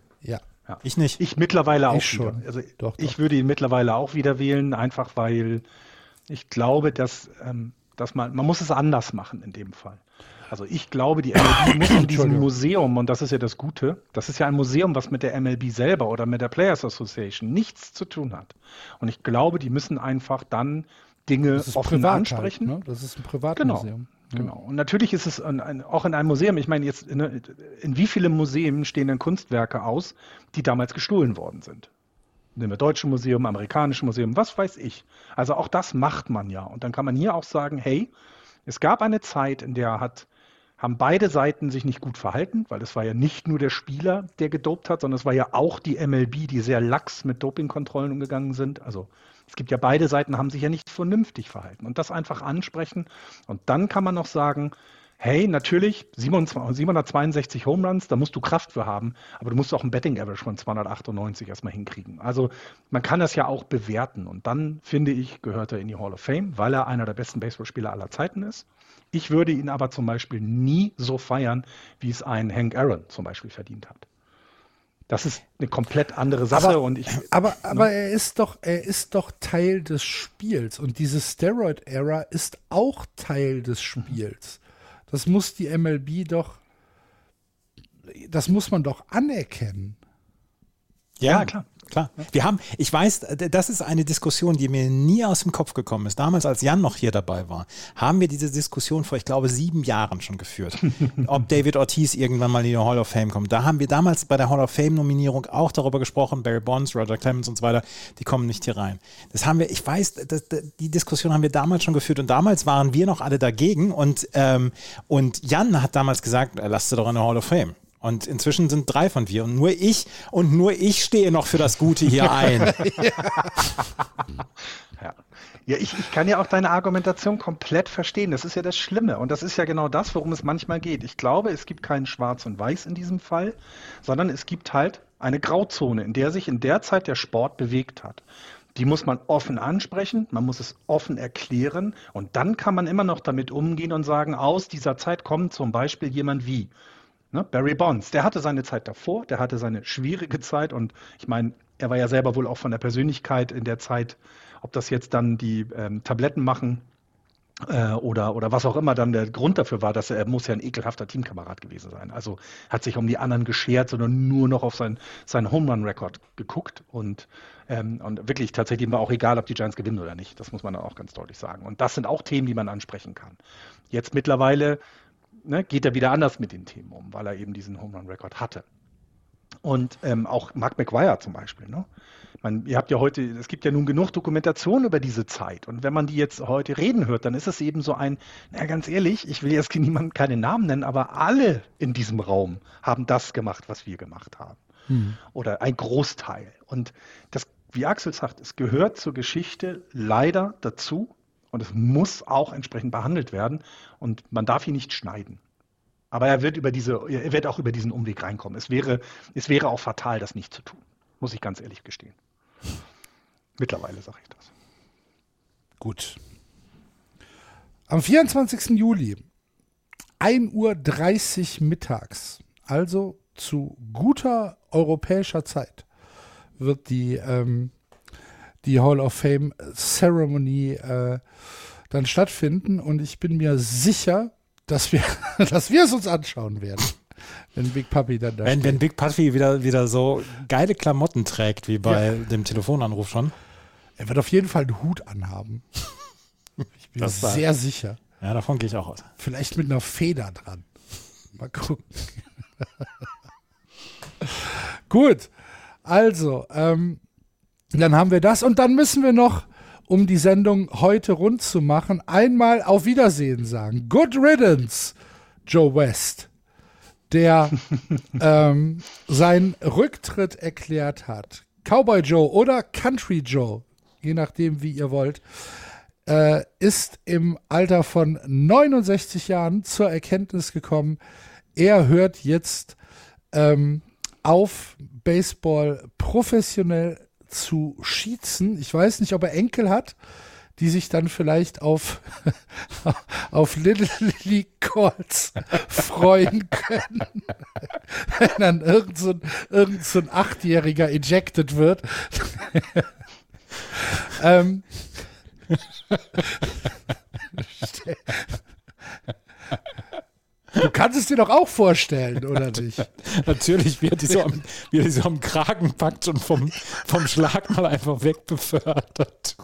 Ja. Ich nicht. Ich mittlerweile auch Ich wieder. schon. Also Doch, ich doch. würde ihn mittlerweile auch wieder wählen, einfach weil ich glaube, dass, ähm, dass man, man muss es anders machen in dem Fall. Also ich glaube, die MLB muss in diesem. Museum, und das ist ja das Gute, das ist ja ein Museum, was mit der MLB selber oder mit der Players Association nichts zu tun hat. Und ich glaube, die müssen einfach dann Dinge Das ist offen ansprechen. Ne? Das ist ein Genau. Privatmuseum. Genau. Und natürlich ist es ein, ein, auch in einem Museum, ich meine jetzt, in, in wie viele Museen stehen denn Kunstwerke aus, die damals gestohlen worden sind? Nehmen wir Deutsche Museum, Amerikanische Museum, was weiß ich. Also auch das macht man ja. Und dann kann man hier auch sagen, hey, es gab eine Zeit, in der hat, haben beide Seiten sich nicht gut verhalten, weil es war ja nicht nur der Spieler, der gedopt hat, sondern es war ja auch die MLB, die sehr lax mit Dopingkontrollen umgegangen sind. Also es gibt ja beide Seiten, haben sich ja nicht vernünftig verhalten. Und das einfach ansprechen. Und dann kann man noch sagen, hey, natürlich, 27, 762 Home Runs, da musst du Kraft für haben, aber du musst auch ein Betting Average von 298 erstmal hinkriegen. Also man kann das ja auch bewerten. Und dann, finde ich, gehört er in die Hall of Fame, weil er einer der besten Baseballspieler aller Zeiten ist. Ich würde ihn aber zum Beispiel nie so feiern, wie es ein Hank Aaron zum Beispiel verdient hat. Das ist eine komplett andere Sache Aber- und ich, Aber, aber er ist doch, er ist doch Teil des Spiels und diese Steroid-Ära ist auch Teil des Spiels. Das muss die MLB doch, das muss man doch anerkennen. Ja, klar. Klar. Wir haben, ich weiß, das ist eine Diskussion, die mir nie aus dem Kopf gekommen ist. Damals, als Jan noch hier dabei war, haben wir diese Diskussion vor, ich glaube, sieben Jahren schon geführt. ob David Ortiz irgendwann mal in die Hall of Fame kommt. Da haben wir damals bei der Hall of Fame-Nominierung auch darüber gesprochen, Barry Bonds, Roger Clemens und so weiter, die kommen nicht hier rein. Das haben wir, ich weiß, das, die Diskussion haben wir damals schon geführt und damals waren wir noch alle dagegen und, ähm, und Jan hat damals gesagt, lasst sie doch in der Hall of Fame. Und inzwischen sind drei von wir und nur ich und nur ich stehe noch für das Gute hier ein. Ja. Ja, ich, ich kann ja auch deine Argumentation komplett verstehen. Das ist ja das Schlimme. Und das ist ja genau das, worum es manchmal geht. Ich glaube, es gibt kein Schwarz und Weiß in diesem Fall, sondern es gibt halt eine Grauzone, in der sich in der Zeit der Sport bewegt hat. Die muss man offen ansprechen, man muss es offen erklären und dann kann man immer noch damit umgehen und sagen, aus dieser Zeit kommt zum Beispiel jemand wie ne, Barry Bonds. Der hatte seine Zeit davor, der hatte seine schwierige Zeit und ich meine, er war ja selber wohl auch von der Persönlichkeit in der Zeit, ob das jetzt dann die ähm, Tabletten machen äh, oder, oder was auch immer dann der Grund dafür war, dass er, er muss ja ein ekelhafter Teamkamerad gewesen sein. Also hat sich um die anderen geschert, sondern nur noch auf sein, seinen Home Run Rekord geguckt und, ähm, und wirklich tatsächlich war auch egal, ob die Giants gewinnen oder nicht. Das muss man auch ganz deutlich sagen. Und das sind auch Themen, die man ansprechen kann. Jetzt mittlerweile ne, geht er wieder anders mit den Themen um, weil er eben diesen Home Run Rekord hatte. Und ähm, auch Mark McGuire zum Beispiel. Ne? Man, ihr habt ja heute, es gibt ja nun genug Dokumentation über diese Zeit. Und wenn man die jetzt heute reden hört, dann ist es eben so ein, na ganz ehrlich, ich will jetzt niemanden keine Namen nennen, aber alle in diesem Raum haben das gemacht, was wir gemacht haben. Hm. Oder ein Großteil. Und das, wie Axel sagt, es gehört zur Geschichte leider dazu. Und es muss auch entsprechend behandelt werden. Und man darf ihn nicht schneiden. Aber er wird über diese, er wird auch über diesen Umweg reinkommen. Es wäre, es wäre auch fatal, das nicht zu tun. Muss ich ganz ehrlich gestehen. Mittlerweile sage ich das. Gut. Am 24. Juli, 1.30 Uhr mittags, also zu guter europäischer Zeit, wird die, ähm, die Hall of Fame Ceremony äh, dann stattfinden. Und ich bin mir sicher, dass wir, dass wir es uns anschauen werden. Wenn Big Puppy dann da wenn, wenn Big Puppy wieder, wieder so geile Klamotten trägt, wie bei ja. dem Telefonanruf schon. Er wird auf jeden Fall einen Hut anhaben. Ich bin das sehr war. sicher. Ja, davon gehe ich auch aus. Vielleicht mit einer Feder dran. Mal gucken. Gut. Also, ähm, dann haben wir das und dann müssen wir noch, um die Sendung heute rund zu machen, einmal auf Wiedersehen sagen. Good riddance, Joe West der ähm, seinen Rücktritt erklärt hat. Cowboy Joe oder Country Joe, je nachdem, wie ihr wollt, äh, ist im Alter von 69 Jahren zur Erkenntnis gekommen, er hört jetzt ähm, auf, Baseball professionell zu schießen. Ich weiß nicht, ob er Enkel hat die sich dann vielleicht auf, auf Little Calls freuen können. Wenn dann irgend so ein, irgend so ein Achtjähriger ejected wird. ähm, Du kannst es dir doch auch vorstellen, oder nicht? Natürlich, wie er die so am, wie er die so am Kragen packt und vom, vom Schlag mal einfach wegbefördert.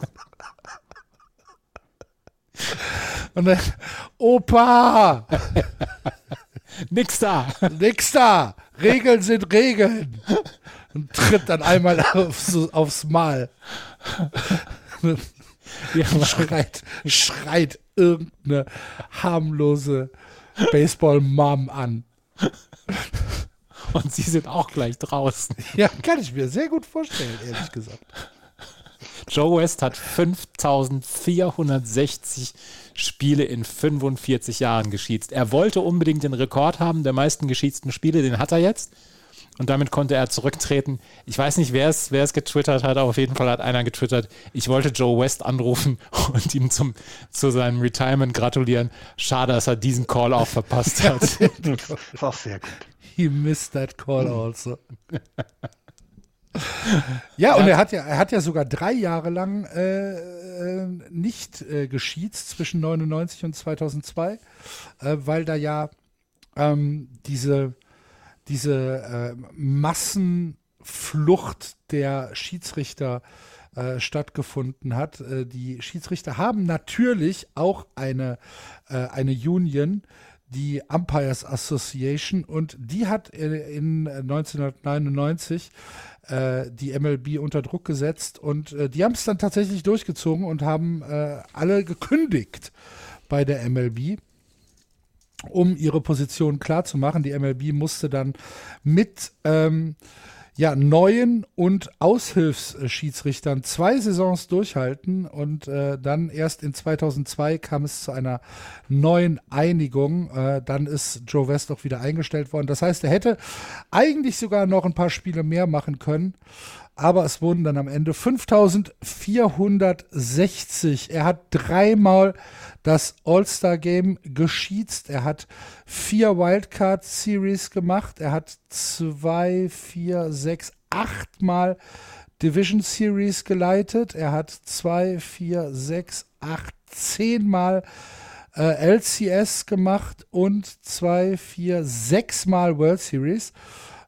Und dann, Opa! Nix da! Nix da! Regeln sind Regeln! Und tritt dann einmal aufs, aufs Mal. Ja, schreit, schreit irgendeine harmlose Baseball-Mom an. Und sie sind auch gleich draußen. Ja, kann ich mir sehr gut vorstellen, ehrlich gesagt. Joe West hat 5460 Spiele in 45 Jahren geschiedst. Er wollte unbedingt den Rekord haben der meisten geschiedsten Spiele, den hat er jetzt. Und damit konnte er zurücktreten. Ich weiß nicht, wer es, wer es getwittert hat, aber auf jeden Fall hat einer getwittert, ich wollte Joe West anrufen und ihm zum, zu seinem Retirement gratulieren. Schade, dass er diesen Call auch verpasst hat. das ist auch sehr gut. He missed that call also. ja, und er hat ja, er hat ja sogar drei Jahre lang äh, äh nicht äh, geschiezt zwischen 99 und 2002, äh, weil da ja ähm, diese, diese äh, Massenflucht der Schiedsrichter äh, stattgefunden hat. Äh, die Schiedsrichter haben natürlich auch eine, eine Union, die Umpires Association und die hat in 1999 äh, die MLB unter Druck gesetzt und äh, die haben es dann tatsächlich durchgezogen und haben äh, alle gekündigt bei der MLB um ihre Position klar zu machen. Die MLB musste dann mit ähm, ja, neuen und Aushilfsschiedsrichtern zwei Saisons durchhalten und äh, dann erst in 2002 kam es zu einer neuen Einigung. Äh, dann ist Joe West auch wieder eingestellt worden. Das heißt, er hätte eigentlich sogar noch ein paar Spiele mehr machen können. Aber es wurden dann am Ende 5460. Er hat dreimal das All-Star-Game geschießt. Er hat vier Wildcard-Series gemacht. Er hat zwei, vier, sechs, achtmal Division Series geleitet. Er hat zwei, vier, sechs, acht, zehnmal äh, LCS gemacht und zwei, vier, sechsmal World Series.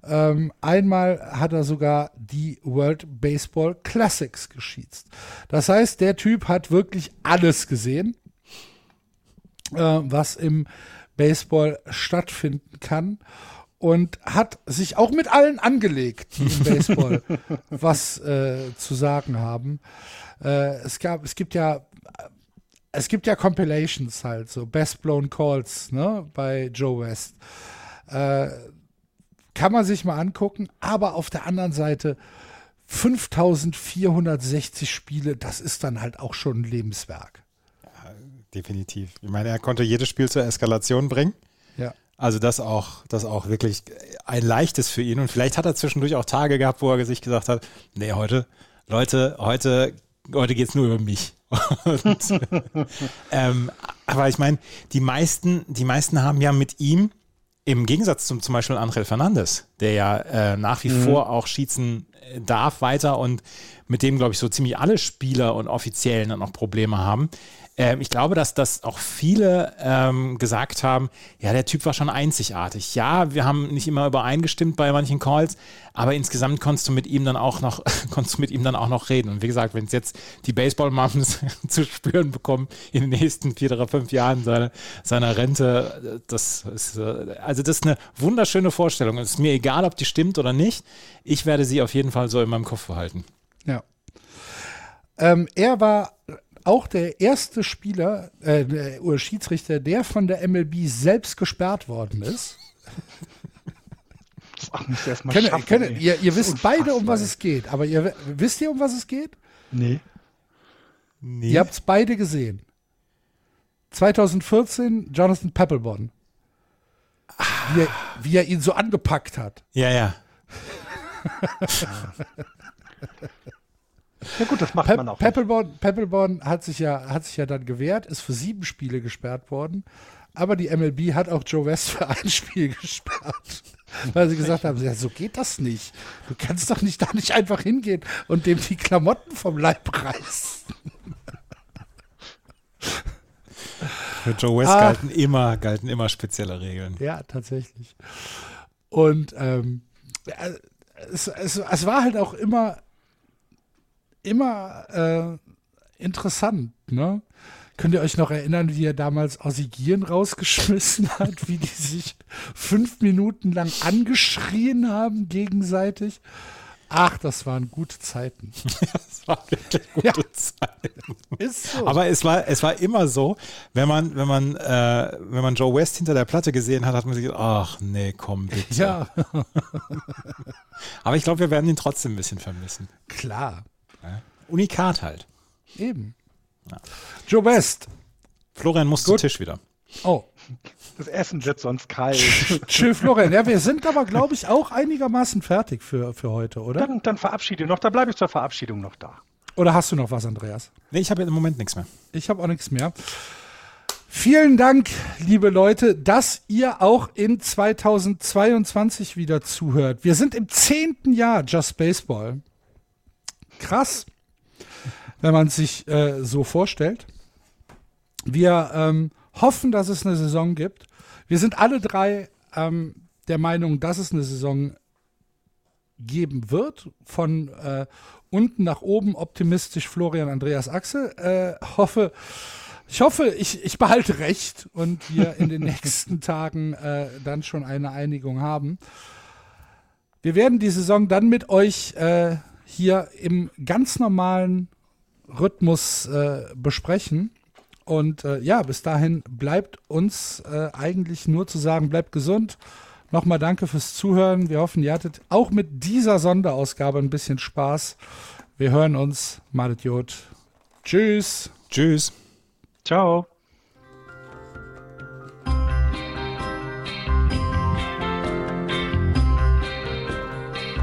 Ähm, einmal hat er sogar die World Baseball Classics geschießt. Das heißt, der Typ hat wirklich alles gesehen äh, was im Baseball stattfinden kann und hat sich auch mit allen angelegt, die im Baseball was äh, zu sagen haben. Äh, es gab, es gibt ja, es gibt ja Compilations halt, so Best Blown Calls, ne, bei Joe West. Äh, kann man sich mal angucken, aber auf der anderen Seite 5460 Spiele, das ist dann halt auch schon ein Lebenswerk definitiv. Ich meine, er konnte jedes Spiel zur Eskalation bringen. Ja. Also das auch, das auch wirklich ein leichtes für ihn. Und vielleicht hat er zwischendurch auch Tage gehabt, wo er sich gesagt hat, nee, heute, Leute, heute, heute geht es nur über mich. Und, ähm, aber ich meine, die meisten, die meisten haben ja mit ihm, im Gegensatz zum zum Beispiel Angel Fernandes, der ja äh, nach wie mhm. vor auch schießen darf weiter und mit dem, glaube ich, so ziemlich alle Spieler und Offiziellen dann auch Probleme haben, ähm, ich glaube, dass das auch viele ähm, gesagt haben, ja, der Typ war schon einzigartig. Ja, wir haben nicht immer übereingestimmt bei manchen Calls, aber insgesamt konntest du mit ihm dann auch noch, konntest du mit ihm dann auch noch reden. Und wie gesagt, wenn es jetzt die Baseball-Mums zu spüren bekommen in den nächsten vier oder fünf Jahren seiner, seiner Rente, das ist, äh, also das ist eine wunderschöne Vorstellung. Es ist mir egal, ob die stimmt oder nicht. Ich werde sie auf jeden Fall so in meinem Kopf behalten. Ja. Ähm, er war auch der erste Spieler äh, oder Schiedsrichter, der von der MLB selbst gesperrt worden ist. Ach, muss erst mal können, schaffen, können, ihr, ihr wisst beide, um was es geht, aber ihr wisst ihr, um was es geht? Nee. nee. Ihr habt es beide gesehen. 2014 Jonathan Peppelborn. Wie er, wie er ihn so angepackt hat. Ja, ja. Ja gut, das macht Pe man auch. Peppelborn, Peppelborn hat sich ja hat sich ja dann gewehrt, ist für sieben Spiele gesperrt worden. Aber die MLB hat auch Joe West für ein Spiel gesperrt. Weil sie gesagt haben, ja, so geht das nicht. Du kannst doch nicht da nicht einfach hingehen und dem die Klamotten vom Leib reißen. Für Joe West ah, galten immer, galten immer spezielle Regeln. Ja, tatsächlich. Und ähm, äh, es, es, es war halt auch immer immer äh, interessant, ne? Könnt ihr euch noch erinnern, wie er damals Ossigieren rausgeschmissen hat, wie die sich fünf Minuten lang angeschrien haben gegenseitig? Ach, das waren gute Zeiten. das waren wirklich gute ja. Zeiten. Ist so. Aber es war, es war immer so, wenn man, wenn man, äh, wenn man Joe West hinter der Platte gesehen hat, hat man sich gedacht, ach nee, komm bitte. Ja. Aber ich glaube, wir werden ihn trotzdem ein bisschen vermissen. Klar. Unikat halt. Eben. Ja. Joe West. Florian muss Gut. zum Tisch wieder. Oh. Das Essen wird sonst kalt. Tschö, Florian. Ja, wir sind aber, glaube ich, auch einigermaßen fertig für, für heute, oder? Dann, dann verabschiede noch. Da bleibe ich zur Verabschiedung noch da. Oder hast du noch was, Andreas? Nee, ich habe im Moment nichts mehr. Ich habe auch nichts mehr. Vielen Dank, liebe Leute, dass ihr auch in 2022 wieder zuhört. Wir sind im zehnten Jahr Just Baseball. Krass wenn man sich äh, so vorstellt. Wir ähm, hoffen, dass es eine Saison gibt. Wir sind alle drei ähm, der Meinung, dass es eine Saison geben wird. Von äh, unten nach oben optimistisch Florian Andreas Axel. Äh, hoffe, ich hoffe, ich, ich behalte recht und wir in den nächsten Tagen äh, dann schon eine Einigung haben. Wir werden die Saison dann mit euch äh, hier im ganz normalen Rhythmus äh, besprechen. Und äh, ja, bis dahin bleibt uns äh, eigentlich nur zu sagen, bleibt gesund, Nochmal danke fürs Zuhören. Wir hoffen, ihr hattet auch mit dieser Sonderausgabe ein bisschen Spaß. Wir hören uns. Malet Jod. Tschüss. Tschüss. Ciao.